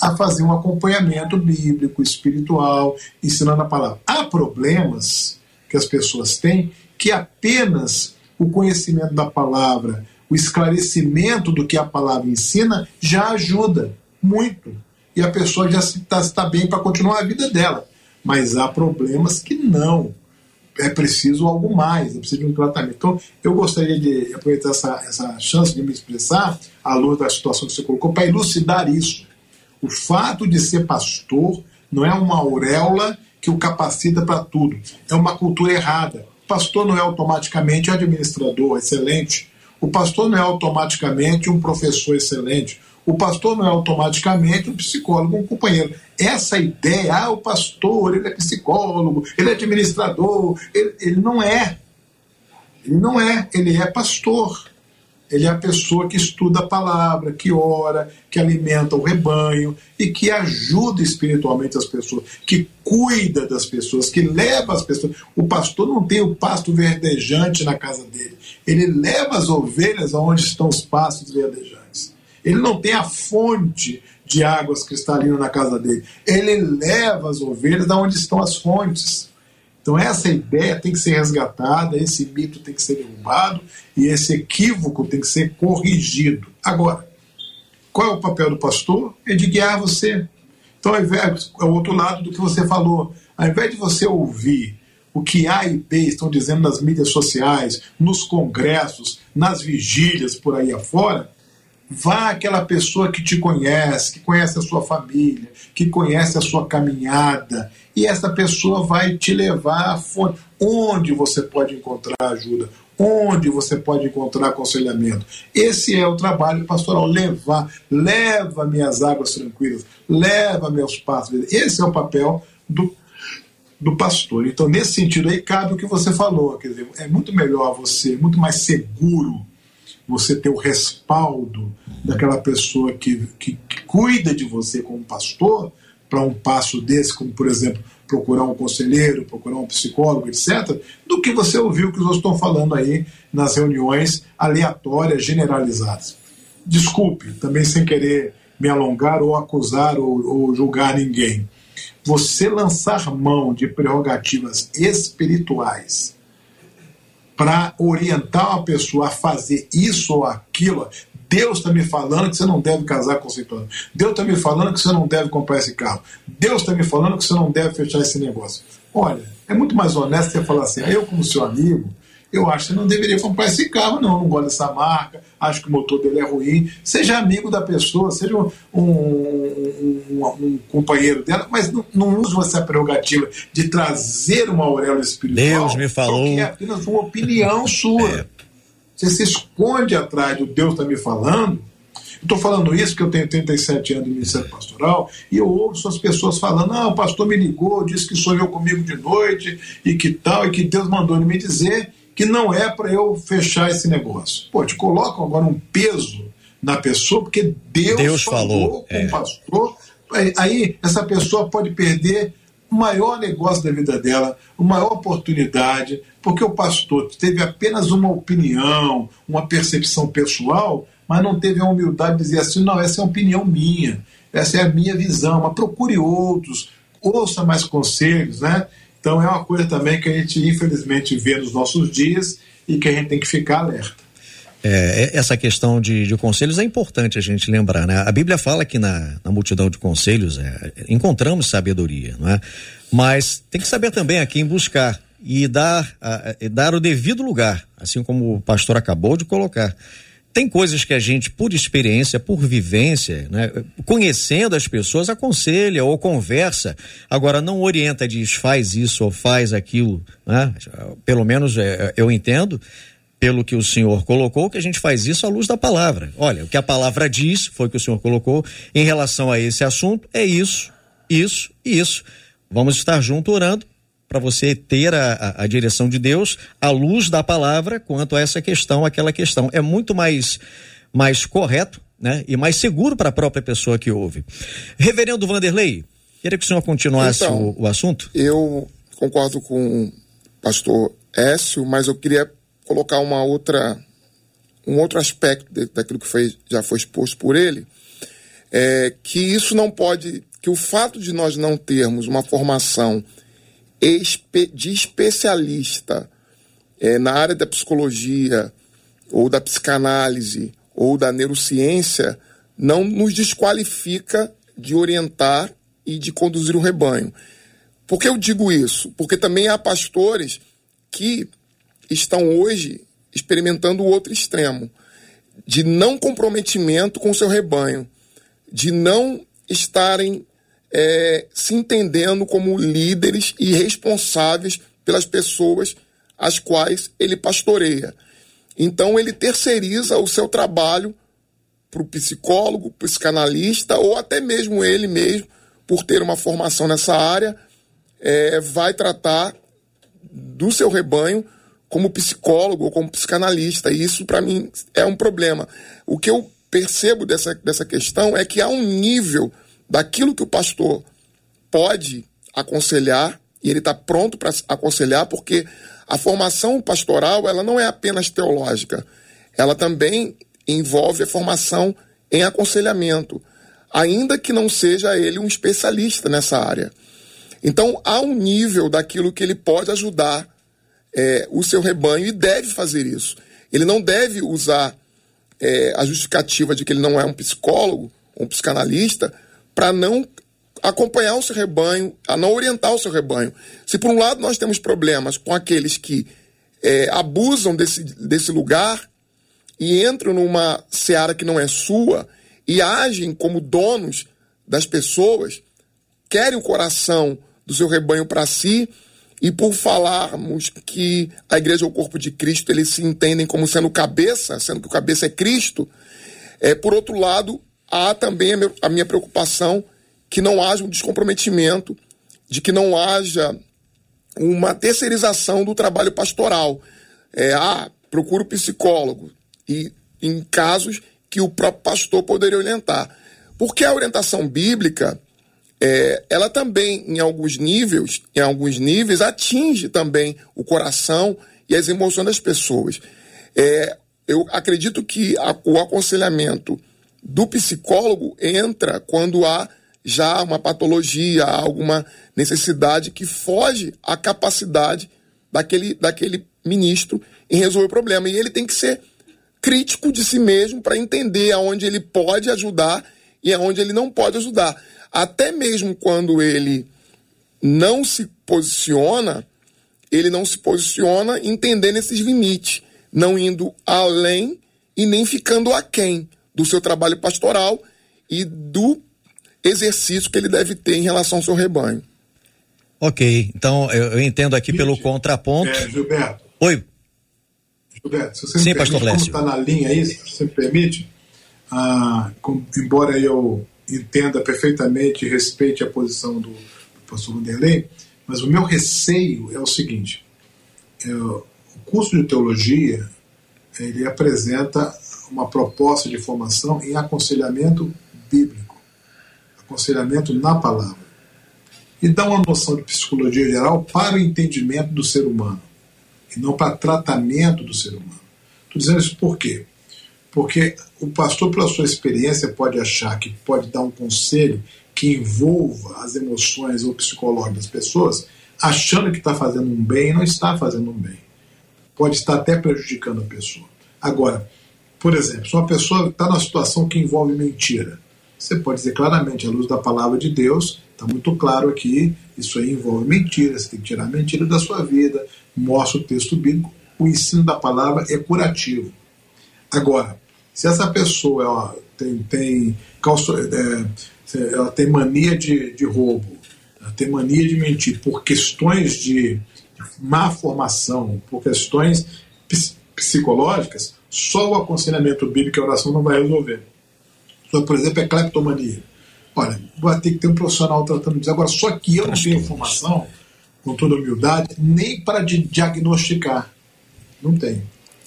a fazer um acompanhamento bíblico, espiritual, ensinando a palavra. Há problemas que as pessoas têm que apenas o conhecimento da palavra, o esclarecimento do que a palavra ensina já ajuda muito. E a pessoa já está, está bem para continuar a vida dela. Mas há problemas que não. É preciso algo mais, é preciso de um tratamento. Então, eu gostaria de aproveitar essa, essa chance de me expressar, à luz da situação que você colocou, para elucidar isso. O fato de ser pastor não é uma auréola que o capacita para tudo. É uma cultura errada pastor não é automaticamente administrador excelente, o pastor não é automaticamente um professor excelente, o pastor não é automaticamente um psicólogo, um companheiro. Essa ideia, ah, o pastor, ele é psicólogo, ele é administrador, ele, ele não é. Ele não é, ele é pastor. Ele é a pessoa que estuda a palavra, que ora, que alimenta o rebanho e que ajuda espiritualmente as pessoas, que cuida das pessoas, que leva as pessoas. O pastor não tem o pasto verdejante na casa dele. Ele leva as ovelhas aonde estão os pastos verdejantes. Ele não tem a fonte de águas cristalinas na casa dele. Ele leva as ovelhas aonde estão as fontes. Então, essa ideia tem que ser resgatada, esse mito tem que ser derrubado e esse equívoco tem que ser corrigido. Agora, qual é o papel do pastor? É de guiar você. Então, ao invés, é o outro lado do que você falou. Ao invés de você ouvir o que A e B estão dizendo nas mídias sociais, nos congressos, nas vigílias por aí afora, Vá aquela pessoa que te conhece, que conhece a sua família, que conhece a sua caminhada, e essa pessoa vai te levar à fonte. Onde você pode encontrar ajuda? Onde você pode encontrar aconselhamento? Esse é o trabalho pastoral: levar, leva-me às águas tranquilas, leva-me aos passos. Esse é o papel do, do pastor. Então, nesse sentido aí, cabe o que você falou. Quer dizer, é muito melhor você, muito mais seguro você ter o respaldo daquela pessoa que, que, que cuida de você como pastor, para um passo desse, como por exemplo, procurar um conselheiro, procurar um psicólogo, etc., do que você ouvir o que outros estão falando aí nas reuniões aleatórias, generalizadas. Desculpe, também sem querer me alongar ou acusar ou, ou julgar ninguém. Você lançar mão de prerrogativas espirituais para orientar uma pessoa a fazer isso ou aquilo. Deus está me falando que você não deve casar com esse Deus está me falando que você não deve comprar esse carro. Deus está me falando que você não deve fechar esse negócio. Olha, é muito mais honesto você falar assim, eu como seu amigo, eu acho que você não deveria comprar esse carro, não. Não gosto dessa marca, acho que o motor dele é ruim. Seja amigo da pessoa, seja um, um, um, um companheiro dela, mas não, não use essa prerrogativa de trazer uma auréola espiritual. Deus me falou. é apenas uma opinião sua. É. Você se esconde atrás do Deus está me falando. Estou falando isso porque eu tenho 37 anos de ministério pastoral e eu ouço as pessoas falando: ah, o pastor me ligou, disse que sonhou comigo de noite e que tal, e que Deus mandou ele me dizer que não é para eu fechar esse negócio. Pô, te colocam agora um peso na pessoa, porque Deus, Deus falou, falou com é. o pastor. Aí essa pessoa pode perder o maior negócio da vida dela, a maior oportunidade, porque o pastor teve apenas uma opinião, uma percepção pessoal, mas não teve a humildade de dizer assim: não, essa é a opinião minha, essa é a minha visão, mas procure outros, ouça mais conselhos, né? Então é uma coisa também que a gente infelizmente vê nos nossos dias e que a gente tem que ficar alerta. É, essa questão de, de, conselhos é importante a gente lembrar, né? A Bíblia fala que na, na multidão de conselhos é, encontramos sabedoria, não é? Mas tem que saber também a quem buscar e dar, a, a, dar o devido lugar, assim como o pastor acabou de colocar. Tem coisas que a gente, por experiência, por vivência, né, conhecendo as pessoas, aconselha ou conversa. Agora, não orienta, diz faz isso ou faz aquilo. Né? Pelo menos é, eu entendo, pelo que o senhor colocou, que a gente faz isso à luz da palavra. Olha, o que a palavra diz, foi o que o senhor colocou, em relação a esse assunto, é isso, isso e isso. Vamos estar junto orando para você ter a, a, a, direção de Deus à luz da palavra quanto a essa questão, aquela questão. É muito mais, mais correto né? e mais seguro para a própria pessoa que ouve. Reverendo Vanderlei, queria que o senhor continuasse então, o, o assunto. Eu concordo com o pastor Écio, mas eu queria colocar uma outra, um outro aspecto de, daquilo que foi, já foi exposto por ele, é que isso não pode, que o fato de nós não termos uma formação de especialista é, na área da psicologia, ou da psicanálise, ou da neurociência, não nos desqualifica de orientar e de conduzir o rebanho. Por que eu digo isso? Porque também há pastores que estão hoje experimentando o outro extremo, de não comprometimento com o seu rebanho, de não estarem é, se entendendo como líderes e responsáveis pelas pessoas as quais ele pastoreia. Então ele terceiriza o seu trabalho para o psicólogo, psicanalista ou até mesmo ele mesmo, por ter uma formação nessa área, é, vai tratar do seu rebanho como psicólogo ou como psicanalista. E isso, para mim, é um problema. O que eu percebo dessa, dessa questão é que há um nível daquilo que o pastor pode aconselhar e ele está pronto para aconselhar, porque a formação pastoral ela não é apenas teológica, ela também envolve a formação em aconselhamento, ainda que não seja ele um especialista nessa área. Então há um nível daquilo que ele pode ajudar é, o seu rebanho e deve fazer isso. Ele não deve usar é, a justificativa de que ele não é um psicólogo, um psicanalista, para não acompanhar o seu rebanho, a não orientar o seu rebanho. Se por um lado nós temos problemas com aqueles que é, abusam desse, desse lugar e entram numa seara que não é sua e agem como donos das pessoas, querem o coração do seu rebanho para si, e por falarmos que a igreja é o corpo de Cristo, eles se entendem como sendo cabeça, sendo que o cabeça é Cristo, é, por outro lado, há também a minha preocupação que não haja um descomprometimento, de que não haja uma terceirização do trabalho pastoral. É, ah, procura psicólogo. E em casos que o próprio pastor poderia orientar. Porque a orientação bíblica, é, ela também, em alguns níveis, em alguns níveis, atinge também o coração e as emoções das pessoas. É, eu acredito que a, o aconselhamento do psicólogo entra quando há já uma patologia, alguma necessidade que foge à capacidade daquele, daquele ministro em resolver o problema. E ele tem que ser crítico de si mesmo para entender aonde ele pode ajudar e aonde ele não pode ajudar. Até mesmo quando ele não se posiciona, ele não se posiciona entendendo esses limites, não indo além e nem ficando aquém do seu trabalho pastoral e do exercício que ele deve ter em relação ao seu rebanho. Ok, então eu, eu entendo aqui pelo contraponto. É, Gilberto. Oi. Gilberto, se você Sim, me permite, como está na linha aí, se você me permite, ah, com, embora eu entenda perfeitamente e respeite a posição do, do pastor Vanderlei, mas o meu receio é o seguinte: é, o curso de teologia ele apresenta uma proposta de formação em aconselhamento bíblico, aconselhamento na palavra, e dá uma noção de psicologia geral para o entendimento do ser humano, e não para tratamento do ser humano. Estou dizendo isso por quê? Porque o pastor, pela sua experiência, pode achar que pode dar um conselho que envolva as emoções ou psicológicas das pessoas, achando que está fazendo um bem e não está fazendo um bem. Pode estar até prejudicando a pessoa. Agora, por exemplo, se uma pessoa está numa situação que envolve mentira, você pode dizer claramente, à luz da palavra de Deus, está muito claro aqui, isso aí envolve mentira, você tem que tirar a mentira da sua vida, mostra o texto bíblico, o ensino da palavra é curativo. Agora, se essa pessoa ela tem, tem, é, ela tem mania de, de roubo, ela tem mania de mentir por questões de má formação, por questões psicológicas, só o aconselhamento bíblico e a oração não vai resolver. Só, por exemplo, é cleptomania. Olha, vai ter que ter um profissional tratando disso. Agora, só que eu não tenho informação, com toda humildade, nem para diagnosticar. Não tenho.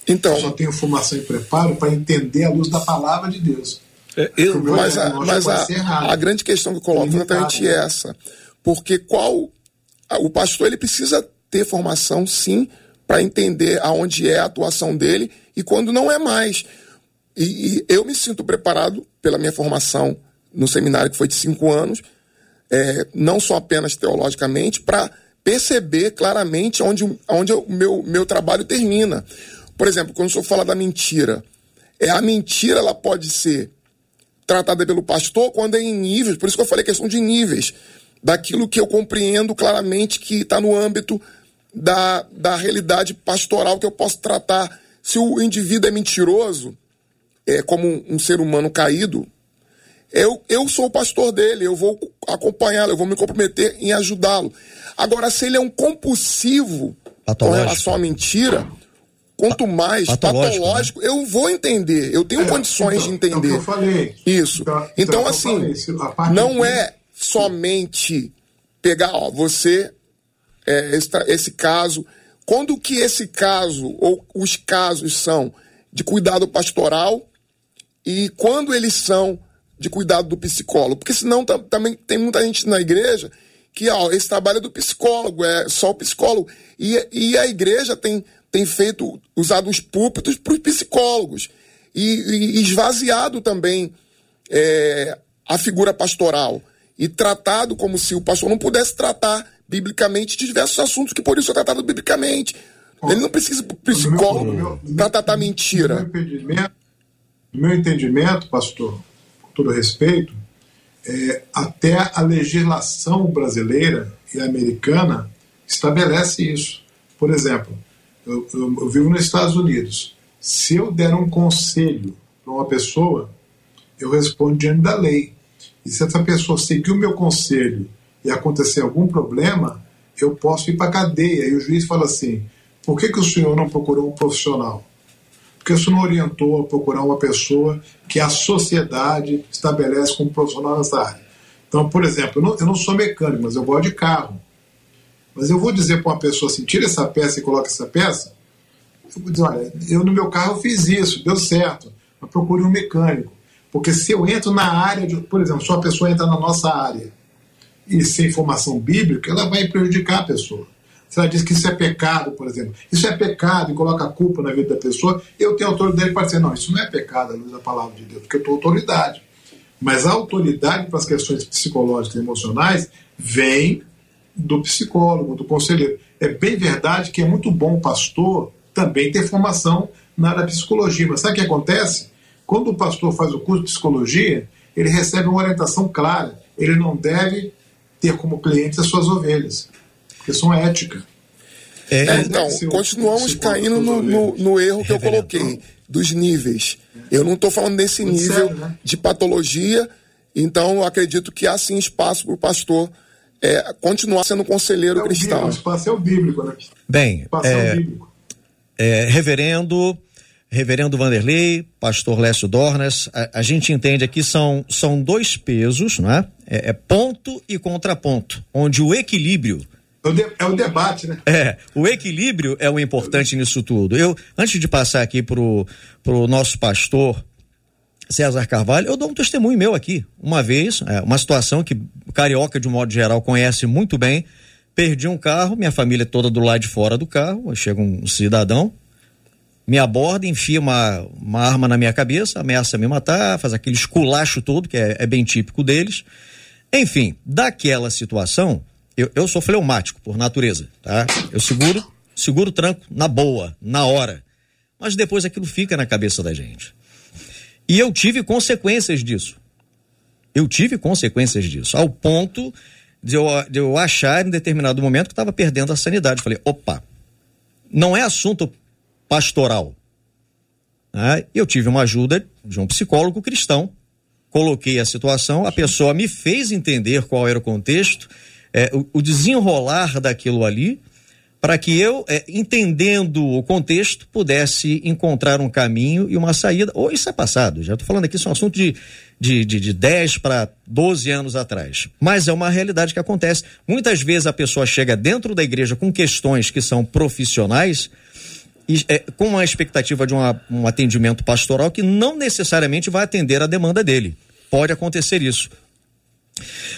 Então, eu só tenho formação e preparo para entender a luz da palavra de Deus. É, eu, mas a, mas a, a, grande questão que eu coloco é exatamente né? essa. Porque qual. O pastor ele precisa ter formação, sim, para entender aonde é a atuação dele e quando não é mais. E, e, eu me sinto preparado pela minha formação no seminário, que foi de cinco anos, é, não só apenas teologicamente, para perceber claramente onde, onde o meu, meu trabalho termina. Por exemplo, quando o senhor fala da mentira, é a mentira ela pode ser tratada pelo pastor quando é em níveis, por isso que eu falei questão de níveis, daquilo que eu compreendo claramente que está no âmbito da, da realidade pastoral que eu posso tratar. Se o indivíduo é mentiroso, é como um, ser humano caído, eu, eu sou o pastor dele, eu vou acompanhá-lo, eu vou me comprometer em ajudá-lo. Agora, se ele é um compulsivo com relação à mentira, quanto mais patológico, patológico né? eu vou entender. Eu tenho é, condições então, de entender. Então, eu falei. Isso. Então, então, então assim, não é somente pegar, ó, você, é, esse, esse caso. Quando que esse caso, ou os casos são de cuidado pastoral e quando eles são de cuidado do psicólogo? Porque senão também tem muita gente na igreja que ó, esse trabalho é do psicólogo, é só o psicólogo. E, e a igreja tem tem feito, usado os púlpitos para os psicólogos e, e, esvaziado também é, a figura pastoral e tratado como se o pastor não pudesse tratar biblicamente de diversos assuntos que por isso é tratado biblicamente. Ele não precisa psicólogo para tratar mentira. No meu, entendimento, no meu entendimento, pastor, com todo respeito, é, até a legislação brasileira e americana estabelece isso. Por exemplo, eu, eu, eu vivo nos Estados Unidos. Se eu der um conselho para uma pessoa, eu respondo diante da lei. E se essa pessoa seguir o meu conselho e acontecer algum problema, eu posso ir para a cadeia. E o juiz fala assim: por que, que o senhor não procurou um profissional? Porque o senhor não orientou a procurar uma pessoa que a sociedade estabelece como profissional nessa área. Então, por exemplo, eu não, eu não sou mecânico, mas eu gosto de carro. Mas eu vou dizer para uma pessoa assim: tira essa peça e coloca essa peça. Eu vou dizer: olha, eu no meu carro fiz isso, deu certo, mas procure um mecânico. Porque se eu entro na área, de, por exemplo, se uma pessoa entra na nossa área e sem formação bíblica, ela vai prejudicar a pessoa. Se ela diz que isso é pecado, por exemplo, isso é pecado e coloca a culpa na vida da pessoa, eu tenho autoridade para dizer: não, isso não é pecado à luz da palavra de Deus, porque eu tenho autoridade. Mas a autoridade para as questões psicológicas e emocionais vem do psicólogo, do conselheiro. É bem verdade que é muito bom o pastor também ter formação na área da psicologia, mas sabe o que acontece? Quando o pastor faz o curso de psicologia, ele recebe uma orientação clara. Ele não deve ter como clientes as suas ovelhas, porque são ética. É, é, então, continuamos caindo no, no, no, erro que eu coloquei, dos níveis. Eu não estou falando desse Muito nível sério, né? de patologia, então acredito que há sim espaço para o pastor é, continuar sendo conselheiro é cristão. o espaço é o bíblico, né? Bem, é, é, bíblico. é, reverendo, reverendo Vanderlei, pastor Lécio Dornas, a, a, gente entende aqui são, são dois pesos, não é? é? é ponto e contraponto, onde o equilíbrio é o, é o debate, né? É, o equilíbrio é o importante nisso tudo. Eu, antes de passar aqui pro, pro nosso pastor César Carvalho, eu dou um testemunho meu aqui. Uma vez, é, uma situação que carioca, de um modo geral, conhece muito bem. Perdi um carro, minha família toda do lado de fora do carro. Chega um cidadão, me aborda, enfia uma, uma arma na minha cabeça, ameaça me matar, faz aquele esculacho todo, que é, é bem típico deles. Enfim, daquela situação, eu, eu sou fleumático por natureza, tá? Eu seguro, seguro o tranco na boa, na hora. Mas depois aquilo fica na cabeça da gente. E eu tive consequências disso. Eu tive consequências disso, ao ponto de eu, de eu achar em determinado momento que estava perdendo a sanidade. Falei, opa, não é assunto pastoral. Ah, eu tive uma ajuda de um psicólogo cristão, coloquei a situação, a pessoa me fez entender qual era o contexto é, o, o, desenrolar daquilo ali, para que eu, é, entendendo o contexto, pudesse encontrar um caminho e uma saída. Ou isso é passado, já estou falando aqui, isso é um assunto de, de, de, de 10 para 12 anos atrás. Mas é uma realidade que acontece. Muitas vezes a pessoa chega dentro da igreja com questões que são profissionais. É, com uma expectativa de uma, um atendimento pastoral que não necessariamente vai atender a demanda dele. Pode acontecer isso.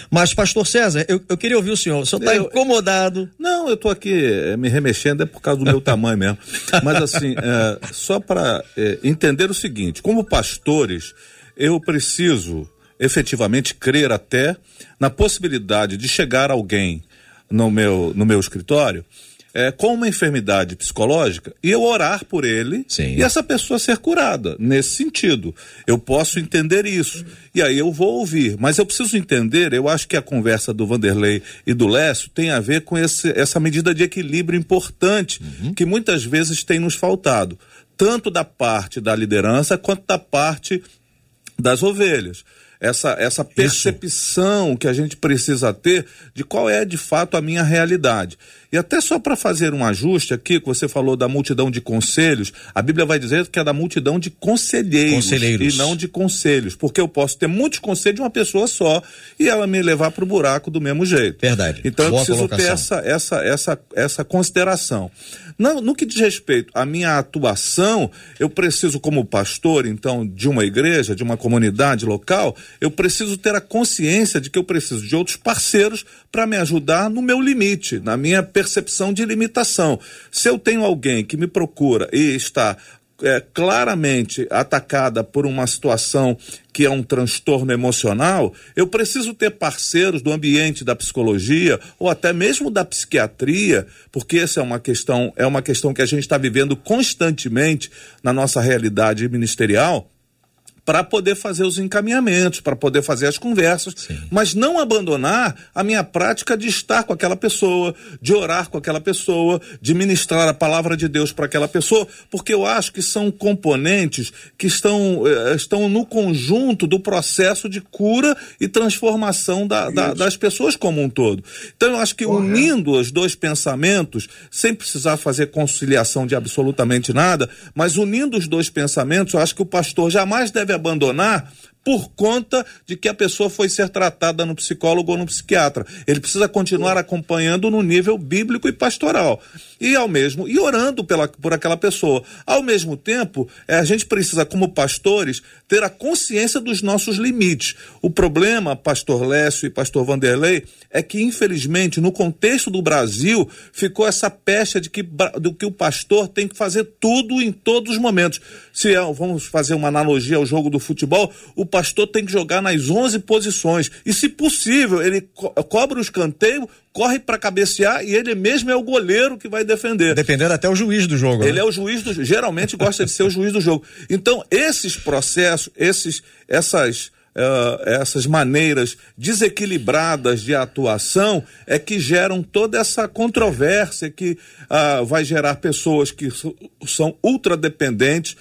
Mas, pastor César, eu, eu queria ouvir o senhor. O senhor está incomodado? Não, eu estou aqui é, me remexendo, é por causa do meu tamanho mesmo. Mas, assim, é, só para é, entender o seguinte: como pastores, eu preciso efetivamente crer até na possibilidade de chegar alguém no meu, no meu escritório é, com uma enfermidade psicológica e eu orar por ele Sim. e essa pessoa ser curada. Nesse sentido, eu posso entender isso. E aí eu vou ouvir. Mas eu preciso entender, eu acho que a conversa do Vanderlei e do Lécio tem a ver com esse, essa medida de equilíbrio importante uhum. que muitas vezes tem nos faltado, tanto da parte da liderança quanto da parte das ovelhas essa, essa percepção Isso. que a gente precisa ter de qual é de fato a minha realidade. E até só para fazer um ajuste aqui, que você falou da multidão de conselhos, a Bíblia vai dizer que é da multidão de conselheiros, conselheiros. e não de conselhos, porque eu posso ter muitos conselhos de uma pessoa só e ela me levar para o buraco do mesmo jeito. Verdade. Então Boa eu preciso colocação. ter essa, essa, essa, essa consideração. No, no que diz respeito à minha atuação, eu preciso, como pastor, então, de uma igreja, de uma comunidade local, eu preciso ter a consciência de que eu preciso de outros parceiros para me ajudar no meu limite, na minha percepção de limitação. Se eu tenho alguém que me procura e está é, claramente atacada por uma situação que é um transtorno emocional, eu preciso ter parceiros do ambiente da psicologia ou até mesmo da psiquiatria, porque essa é uma questão, é uma questão que a gente está vivendo constantemente na nossa realidade ministerial para poder fazer os encaminhamentos, para poder fazer as conversas, Sim. mas não abandonar a minha prática de estar com aquela pessoa, de orar com aquela pessoa, de ministrar a palavra de Deus para aquela pessoa, porque eu acho que são componentes que estão, eh, estão no conjunto do processo de cura e transformação da, da, das pessoas como um todo. Então eu acho que Correto. unindo os dois pensamentos, sem precisar fazer conciliação de absolutamente nada, mas unindo os dois pensamentos, eu acho que o pastor jamais deve abandonar por conta de que a pessoa foi ser tratada no psicólogo ou no psiquiatra. Ele precisa continuar acompanhando no nível bíblico e pastoral. E ao mesmo e orando pela, por aquela pessoa. Ao mesmo tempo, é, a gente precisa como pastores ter a consciência dos nossos limites. O problema, pastor Lécio e pastor Vanderlei, é que infelizmente no contexto do Brasil ficou essa pecha de que do que o pastor tem que fazer tudo em todos os momentos. Se é, vamos fazer uma analogia ao jogo do futebol, o pastor tem que jogar nas 11 posições. E, se possível, ele co cobra o escanteio, corre para cabecear e ele mesmo é o goleiro que vai defender. Dependendo até o juiz do jogo. Ele né? é o juiz do geralmente gosta de ser o juiz do jogo. Então, esses processos, esses essas uh, essas maneiras desequilibradas de atuação é que geram toda essa controvérsia que uh, vai gerar pessoas que são ultradependentes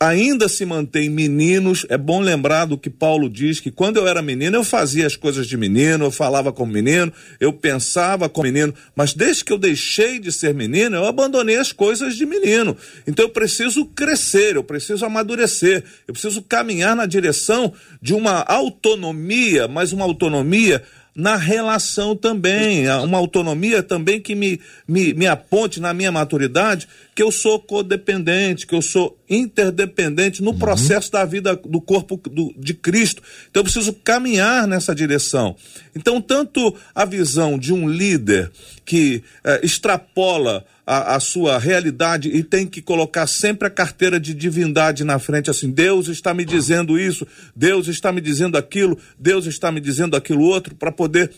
ainda se mantém meninos. É bom lembrar do que Paulo diz: que quando eu era menino, eu fazia as coisas de menino, eu falava como menino, eu pensava como menino, mas desde que eu deixei de ser menino, eu abandonei as coisas de menino. Então eu preciso crescer, eu preciso amadurecer, eu preciso caminhar na direção de uma autonomia, mas uma autonomia na relação também, uma autonomia também que me, me, me aponte na minha maturidade que eu sou codependente, que eu sou interdependente no uhum. processo da vida do corpo do, de Cristo. Então eu preciso caminhar nessa direção. Então, tanto a visão de um líder que eh, extrapola a, a, sua realidade e tem que colocar sempre a carteira de divindade na frente, assim, Deus está me dizendo isso, Deus está me dizendo aquilo, Deus está me dizendo aquilo outro, para poder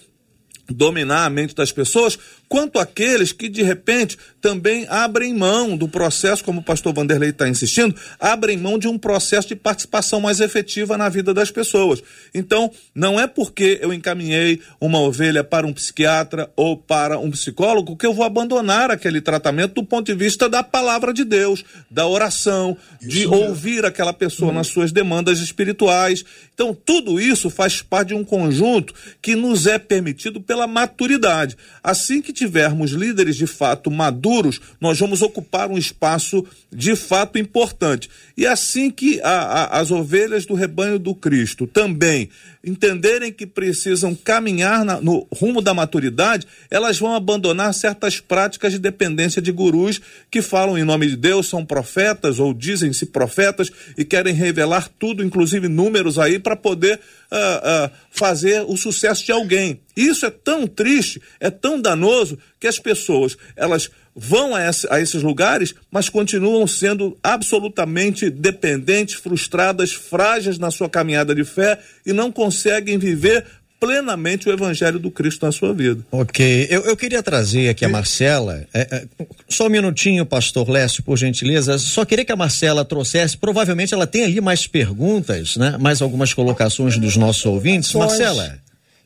dominar a mente das pessoas, quanto aqueles que de repente também abrem mão do processo, como o pastor Vanderlei está insistindo, abrem mão de um processo de participação mais efetiva na vida das pessoas. Então, não é porque eu encaminhei uma ovelha para um psiquiatra ou para um psicólogo que eu vou abandonar aquele tratamento do ponto de vista da palavra de Deus, da oração, de ouvir aquela pessoa nas suas demandas espirituais. Então, tudo isso faz parte de um conjunto que nos é permitido pela maturidade. Assim que tivermos líderes de fato maduros, nós vamos ocupar um espaço de fato importante. E assim que a, a, as ovelhas do rebanho do Cristo também entenderem que precisam caminhar na, no rumo da maturidade, elas vão abandonar certas práticas de dependência de gurus que falam em nome de Deus, são profetas ou dizem-se profetas e querem revelar tudo, inclusive números aí, para poder uh, uh, fazer o sucesso de alguém. Isso é tão triste, é tão danoso que as pessoas elas vão a, esse, a esses lugares, mas continuam sendo absolutamente dependentes, frustradas, frágeis na sua caminhada de fé e não conseguem viver plenamente o evangelho do Cristo na sua vida. Ok, eu, eu queria trazer aqui a Marcela, é, é, só um minutinho, pastor Lécio, por gentileza, só queria que a Marcela trouxesse, provavelmente ela tem ali mais perguntas, né, mais algumas colocações dos nossos ouvintes, Marcela.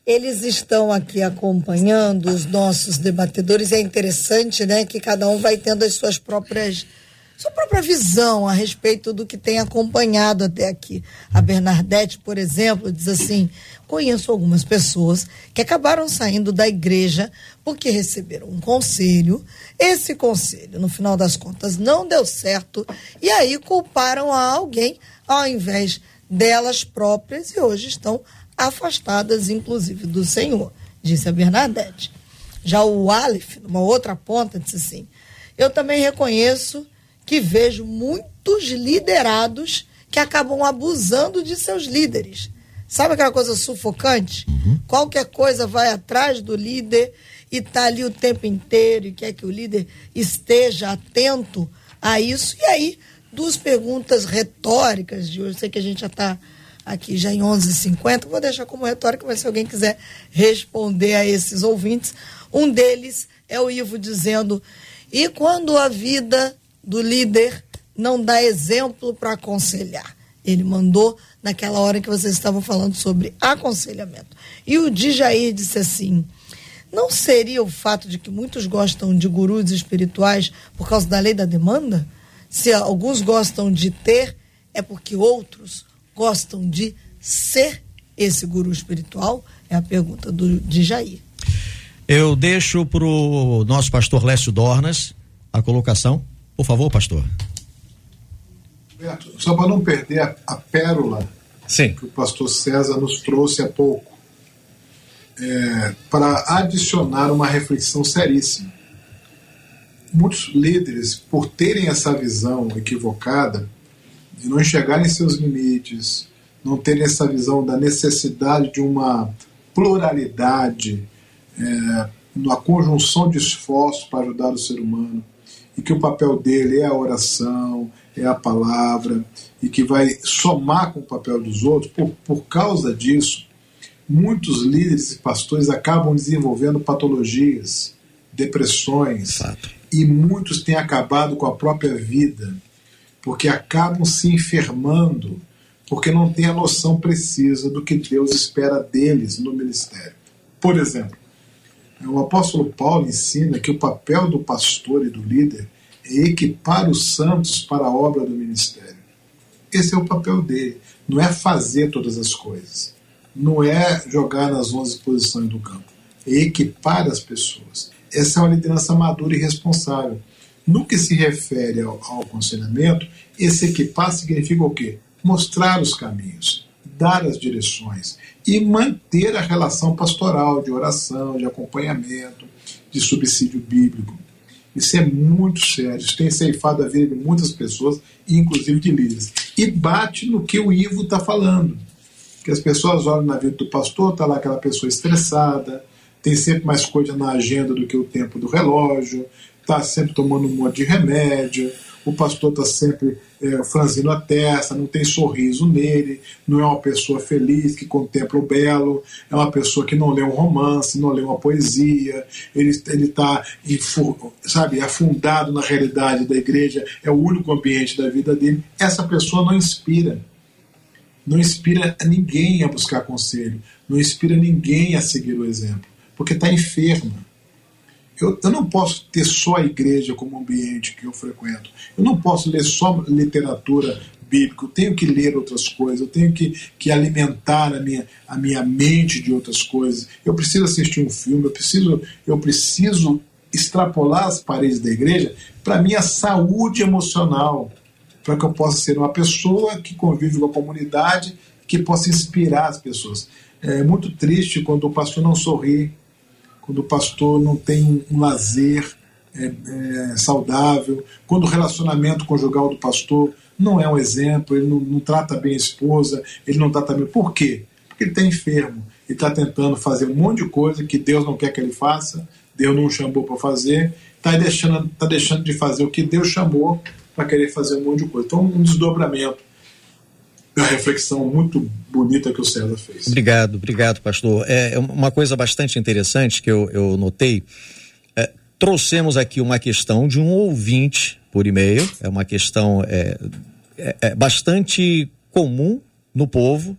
Eles estão aqui acompanhando os nossos debatedores. É interessante, né, que cada um vai tendo as suas próprias sua própria visão a respeito do que tem acompanhado até aqui. A Bernadette, por exemplo, diz assim: conheço algumas pessoas que acabaram saindo da igreja porque receberam um conselho. Esse conselho, no final das contas, não deu certo e aí culparam a alguém ao invés delas próprias e hoje estão afastadas, inclusive, do Senhor, disse a Bernadette. Já o Aleph, numa outra ponta, disse assim: Eu também reconheço que vejo muitos liderados que acabam abusando de seus líderes. Sabe aquela coisa sufocante? Uhum. Qualquer coisa vai atrás do líder e está ali o tempo inteiro e quer que o líder esteja atento a isso. E aí, duas perguntas retóricas de hoje, sei que a gente já está aqui já em 11h50. Vou deixar como retórica, mas se alguém quiser responder a esses ouvintes. Um deles é o Ivo dizendo: e quando a vida do líder não dá exemplo para aconselhar? Ele mandou naquela hora que vocês estavam falando sobre aconselhamento. E o Dijair disse assim: não seria o fato de que muitos gostam de gurus espirituais por causa da lei da demanda? Se alguns gostam de ter, é porque outros gostam de ser esse guru espiritual? É a pergunta do, de Jair. Eu deixo para o nosso pastor Lécio Dornas a colocação. Por favor, pastor. Só para não perder a, a pérola Sim. que o pastor César nos trouxe há pouco, é, para adicionar uma reflexão seríssima. Muitos líderes, por terem essa visão equivocada, de não enxergarem seus limites, não terem essa visão da necessidade de uma pluralidade, é, uma conjunção de esforços para ajudar o ser humano, e que o papel dele é a oração, é a palavra, e que vai somar com o papel dos outros, por, por causa disso, muitos líderes e pastores acabam desenvolvendo patologias, depressões, Fato. e muitos têm acabado com a própria vida porque acabam se enfermando porque não têm a noção precisa do que Deus espera deles no ministério. Por exemplo, o apóstolo Paulo ensina que o papel do pastor e do líder é equipar os santos para a obra do ministério. Esse é o papel dele, não é fazer todas as coisas, não é jogar nas 11 posições do campo, é equipar as pessoas. Essa é uma liderança madura e responsável. No que se refere ao, ao aconselhamento, esse equipar significa o quê? Mostrar os caminhos, dar as direções e manter a relação pastoral de oração, de acompanhamento, de subsídio bíblico. Isso é muito sério, isso tem ceifado a vida de muitas pessoas, inclusive de líderes. E bate no que o Ivo está falando. Que as pessoas olham na vida do pastor, está lá aquela pessoa estressada, tem sempre mais coisa na agenda do que o tempo do relógio, está sempre tomando um monte de remédio, o pastor está sempre é, franzindo a testa, não tem sorriso nele, não é uma pessoa feliz que contempla o belo, é uma pessoa que não lê um romance, não lê uma poesia, ele está sabe, afundado na realidade da igreja, é o único ambiente da vida dele. Essa pessoa não inspira. Não inspira ninguém a buscar conselho, não inspira ninguém a seguir o exemplo, porque está enferma eu, eu não posso ter só a igreja como ambiente que eu frequento. Eu não posso ler só literatura bíblica. Eu tenho que ler outras coisas. Eu tenho que, que alimentar a minha, a minha mente de outras coisas. Eu preciso assistir um filme. Eu preciso, eu preciso extrapolar as paredes da igreja para minha saúde emocional, para que eu possa ser uma pessoa que convive com a comunidade, que possa inspirar as pessoas. É muito triste quando o pastor não sorri quando o pastor não tem um lazer é, é, saudável, quando o relacionamento conjugal do pastor não é um exemplo, ele não, não trata bem a esposa, ele não trata bem. Por quê? Porque ele está enfermo e está tentando fazer um monte de coisa que Deus não quer que ele faça, Deus não o chamou para fazer, está deixando, tá deixando de fazer o que Deus chamou para querer fazer um monte de coisa. Então, um desdobramento da reflexão muito bonita que o César fez. Obrigado, obrigado, pastor. É, é uma coisa bastante interessante que eu, eu notei. É, trouxemos aqui uma questão de um ouvinte por e-mail, é uma questão é, é, é bastante comum no povo,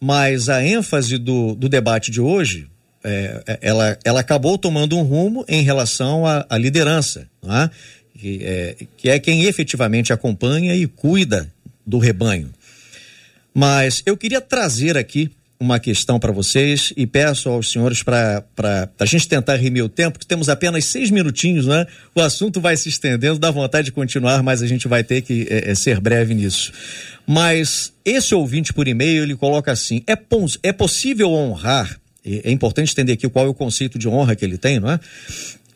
mas a ênfase do, do debate de hoje é, é, ela, ela acabou tomando um rumo em relação à, à liderança, é? Que, é, que é quem efetivamente acompanha e cuida do rebanho. Mas eu queria trazer aqui uma questão para vocês e peço aos senhores para a gente tentar remir o tempo, que temos apenas seis minutinhos, né? O assunto vai se estendendo, dá vontade de continuar, mas a gente vai ter que é, é, ser breve nisso. Mas esse ouvinte por e-mail, ele coloca assim: é, é possível honrar, é importante entender aqui qual é o conceito de honra que ele tem, não é?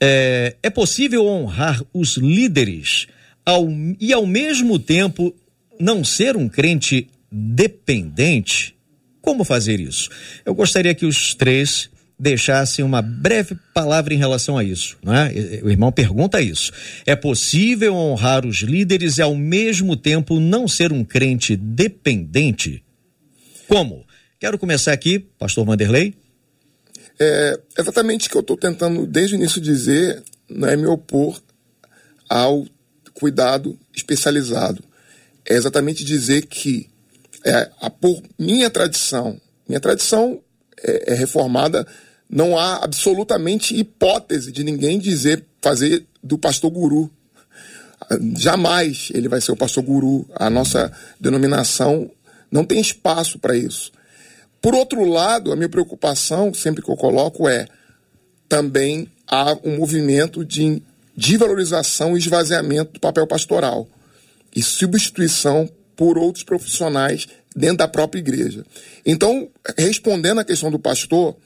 É, é possível honrar os líderes ao, e ao mesmo tempo não ser um crente dependente, como fazer isso? Eu gostaria que os três deixassem uma breve palavra em relação a isso. Né? O irmão pergunta isso. É possível honrar os líderes e ao mesmo tempo não ser um crente dependente? Como? Quero começar aqui, pastor Vanderlei. É exatamente o que eu estou tentando desde o início dizer, não é me opor ao cuidado especializado. É exatamente dizer que é, a, por minha tradição, minha tradição é, é reformada, não há absolutamente hipótese de ninguém dizer, fazer do pastor guru. Jamais ele vai ser o pastor guru. A nossa denominação não tem espaço para isso. Por outro lado, a minha preocupação, sempre que eu coloco, é também há um movimento de, de valorização e esvaziamento do papel pastoral e substituição por outros profissionais dentro da própria igreja. Então, respondendo à questão do pastor,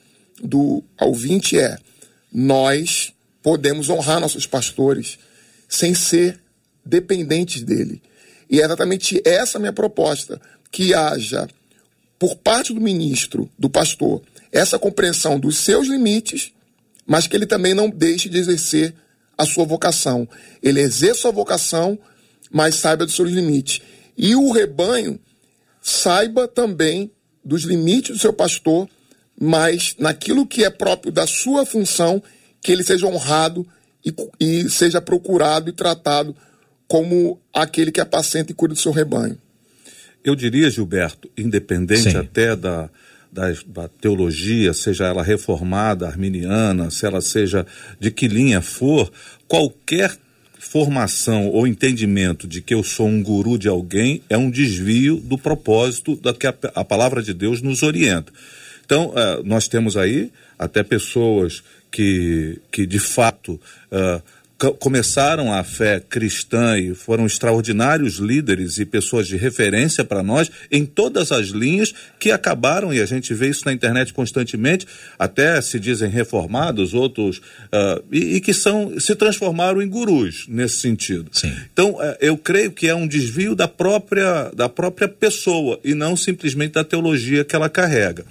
do ouvinte, é: nós podemos honrar nossos pastores sem ser dependentes dele. E é exatamente essa minha proposta: que haja, por parte do ministro, do pastor, essa compreensão dos seus limites, mas que ele também não deixe de exercer a sua vocação. Ele exerça a vocação, mas saiba dos seus limites. E o rebanho saiba também dos limites do seu pastor, mas naquilo que é próprio da sua função, que ele seja honrado e, e seja procurado e tratado como aquele que apacenta e cuida do seu rebanho. eu diria, Gilberto, independente Sim. até da, da, da, teologia, seja ela reformada, arminiana, se ela seja de que linha for, qualquer formação ou entendimento de que eu sou um guru de alguém é um desvio do propósito da que a, a palavra de Deus nos orienta. Então, uh, nós temos aí até pessoas que, que de fato uh, começaram a fé cristã e foram extraordinários líderes e pessoas de referência para nós em todas as linhas que acabaram, e a gente vê isso na internet constantemente, até se dizem reformados, outros, uh, e, e, que são, se transformaram em gurus nesse sentido. Sim. Então, uh, eu creio que é um desvio da própria, da própria pessoa e não simplesmente da teologia que ela carrega.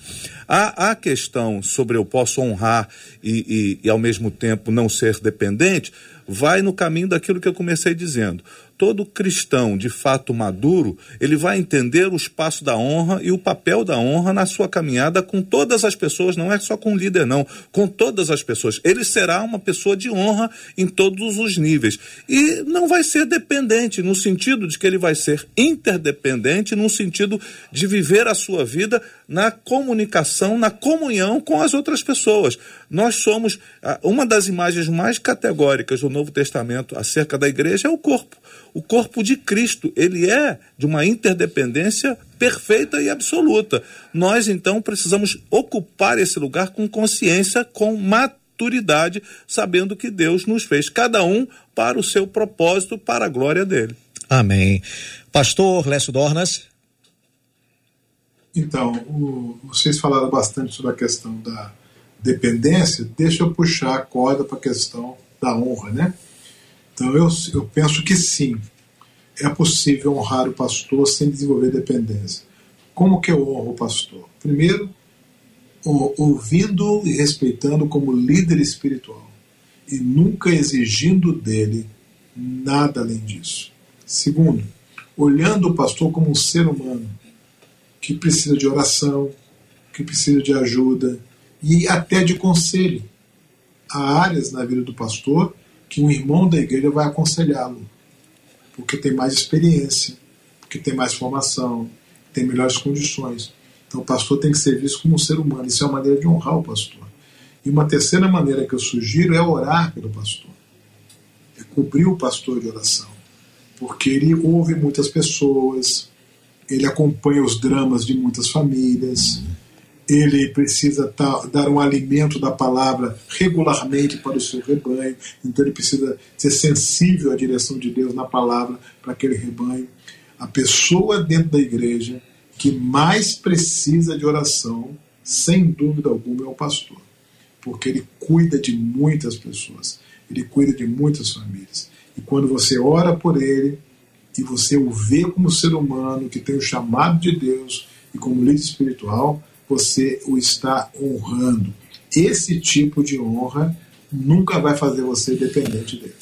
A, a questão sobre eu posso honrar e, e, e, ao mesmo tempo, não ser dependente, vai no caminho daquilo que eu comecei dizendo todo cristão de fato maduro, ele vai entender o espaço da honra e o papel da honra na sua caminhada com todas as pessoas, não é só com o líder, não, com todas as pessoas. Ele será uma pessoa de honra em todos os níveis. E não vai ser dependente, no sentido de que ele vai ser interdependente, no sentido de viver a sua vida na comunicação, na comunhão com as outras pessoas. Nós somos. Ah, uma das imagens mais categóricas do Novo Testamento acerca da igreja é o corpo o corpo de Cristo. Ele é de uma interdependência perfeita e absoluta. Nós, então, precisamos ocupar esse lugar com consciência, com maturidade, sabendo que Deus nos fez, cada um para o seu propósito, para a glória dele. Amém. Pastor Lécio Dornas. Então, o, vocês falaram bastante sobre a questão da dependência, deixa eu puxar a corda para a questão da honra, né? Então eu, eu penso que sim, é possível honrar o pastor sem desenvolver dependência. Como que eu honro o pastor? Primeiro, ouvindo e respeitando como líder espiritual e nunca exigindo dele nada além disso. Segundo, olhando o pastor como um ser humano que precisa de oração, que precisa de ajuda e até de conselho. Há áreas na vida do pastor que um irmão da igreja vai aconselhá-lo, porque tem mais experiência, porque tem mais formação, tem melhores condições. Então o pastor tem que ser visto como um ser humano. Isso é uma maneira de honrar o pastor. E uma terceira maneira que eu sugiro é orar pelo pastor. É cobrir o pastor de oração. Porque ele ouve muitas pessoas, ele acompanha os dramas de muitas famílias, ele precisa tá, dar um alimento da palavra regularmente para o seu rebanho, então ele precisa ser sensível à direção de Deus na palavra para aquele rebanho. A pessoa dentro da igreja que mais precisa de oração, sem dúvida alguma, é o pastor, porque ele cuida de muitas pessoas, ele cuida de muitas famílias. E quando você ora por ele e você o vê como ser humano que tem o chamado de Deus e como líder espiritual, você o está honrando. Esse tipo de honra nunca vai fazer você dependente dele.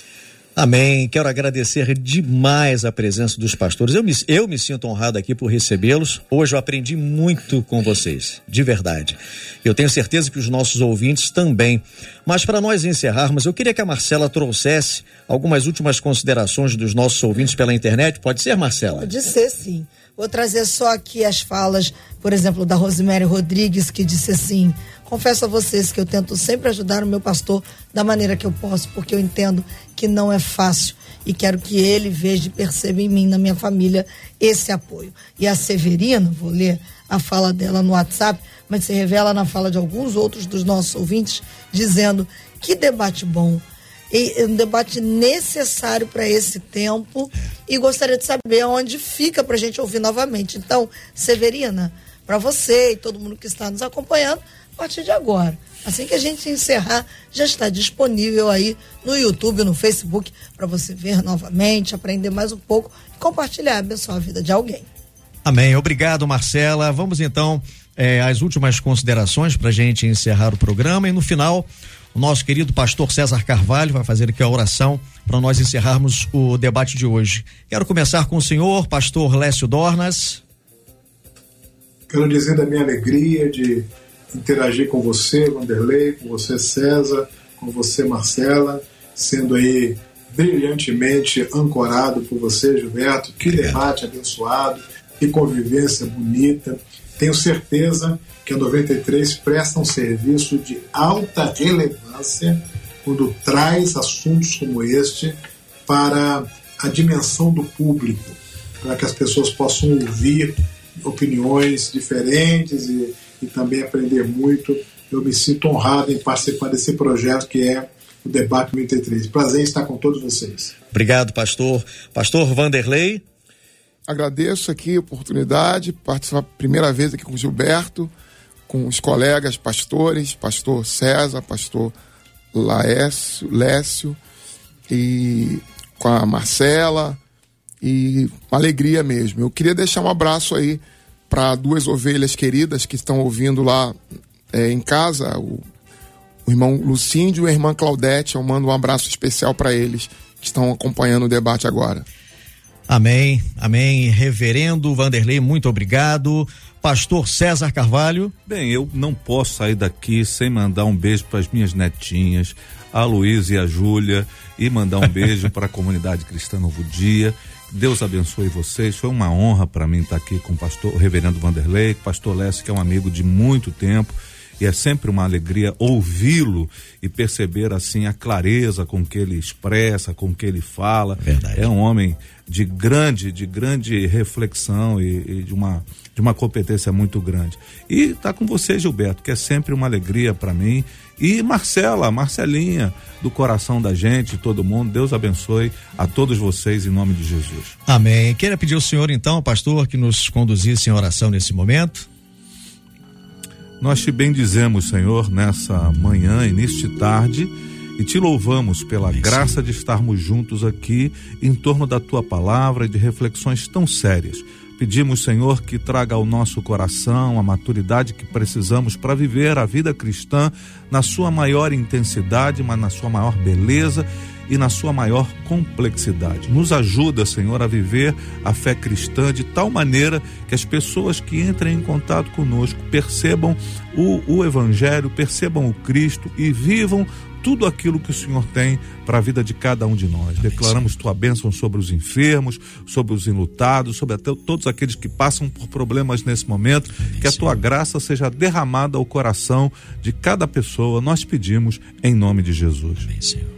Amém. Quero agradecer demais a presença dos pastores. Eu me, eu me sinto honrado aqui por recebê-los. Hoje eu aprendi muito com vocês, de verdade. Eu tenho certeza que os nossos ouvintes também. Mas para nós encerrarmos, eu queria que a Marcela trouxesse algumas últimas considerações dos nossos ouvintes pela internet. Pode ser, Marcela? Pode ser, sim. Vou trazer só aqui as falas, por exemplo, da Rosemary Rodrigues, que disse assim: Confesso a vocês que eu tento sempre ajudar o meu pastor da maneira que eu posso, porque eu entendo que não é fácil e quero que ele veja e perceba em mim, na minha família, esse apoio. E a Severina, vou ler a fala dela no WhatsApp, mas se revela na fala de alguns outros dos nossos ouvintes, dizendo que debate bom e um debate necessário para esse tempo e gostaria de saber onde fica para a gente ouvir novamente. Então, Severina, para você e todo mundo que está nos acompanhando, a partir de agora. Assim que a gente encerrar, já está disponível aí no YouTube, no Facebook, para você ver novamente, aprender mais um pouco e compartilhar, abençoar a vida de alguém. Amém. Obrigado, Marcela. Vamos então eh, às últimas considerações para a gente encerrar o programa e no final o nosso querido pastor César Carvalho vai fazer aqui a oração para nós encerrarmos o debate de hoje. Quero começar com o senhor, pastor Lécio Dornas. Quero dizer da minha alegria de interagir com você, Vanderlei, com você, César, com você, Marcela, sendo aí brilhantemente ancorado por você, Gilberto. Que debate abençoado. que convivência bonita. Tenho certeza que a 93 presta um serviço de alta relevância quando traz assuntos como este para a dimensão do público, para que as pessoas possam ouvir opiniões diferentes e, e também aprender muito. Eu me sinto honrado em participar desse projeto que é o Debate 93. Prazer estar com todos vocês. Obrigado, pastor. Pastor Vanderlei. Agradeço aqui a oportunidade, participar primeira vez aqui com o Gilberto, com os colegas pastores, pastor César, pastor Laécio, Lécio e com a Marcela e alegria mesmo. Eu queria deixar um abraço aí para duas ovelhas queridas que estão ouvindo lá é, em casa, o, o irmão Lucíndio e a irmã Claudete. Eu mando um abraço especial para eles que estão acompanhando o debate agora. Amém, amém. Reverendo Vanderlei, muito obrigado. Pastor César Carvalho. Bem, eu não posso sair daqui sem mandar um beijo para as minhas netinhas, a Luísa e a Júlia, e mandar um beijo para a comunidade cristã Novo Dia. Deus abençoe vocês. Foi uma honra para mim estar aqui com o pastor o reverendo Vanderlei, pastor Lécio, que é um amigo de muito tempo e é sempre uma alegria ouvi-lo e perceber assim a clareza com que ele expressa, com que ele fala. Verdade. É um homem de grande, de grande reflexão e, e de uma de uma competência muito grande. E está com você, Gilberto, que é sempre uma alegria para mim. E Marcela, Marcelinha, do coração da gente, todo mundo, Deus abençoe a todos vocês em nome de Jesus. Amém. Queria pedir ao senhor, então, pastor, que nos conduzisse em oração nesse momento. Nós te bendizemos, Senhor, nessa manhã e neste tarde e te louvamos pela graça de estarmos juntos aqui em torno da tua palavra e de reflexões tão sérias. Pedimos, Senhor, que traga ao nosso coração a maturidade que precisamos para viver a vida cristã na sua maior intensidade, mas na sua maior beleza e na sua maior complexidade. Nos ajuda, Senhor, a viver a fé cristã de tal maneira que as pessoas que entrem em contato conosco percebam o, o Evangelho, percebam o Cristo e vivam tudo aquilo que o Senhor tem para a vida de cada um de nós. Declaramos tua bênção sobre os enfermos, sobre os enlutados, sobre até todos aqueles que passam por problemas nesse momento. Que a tua graça seja derramada ao coração de cada pessoa. Nós pedimos em nome de Jesus. Amém, Senhor.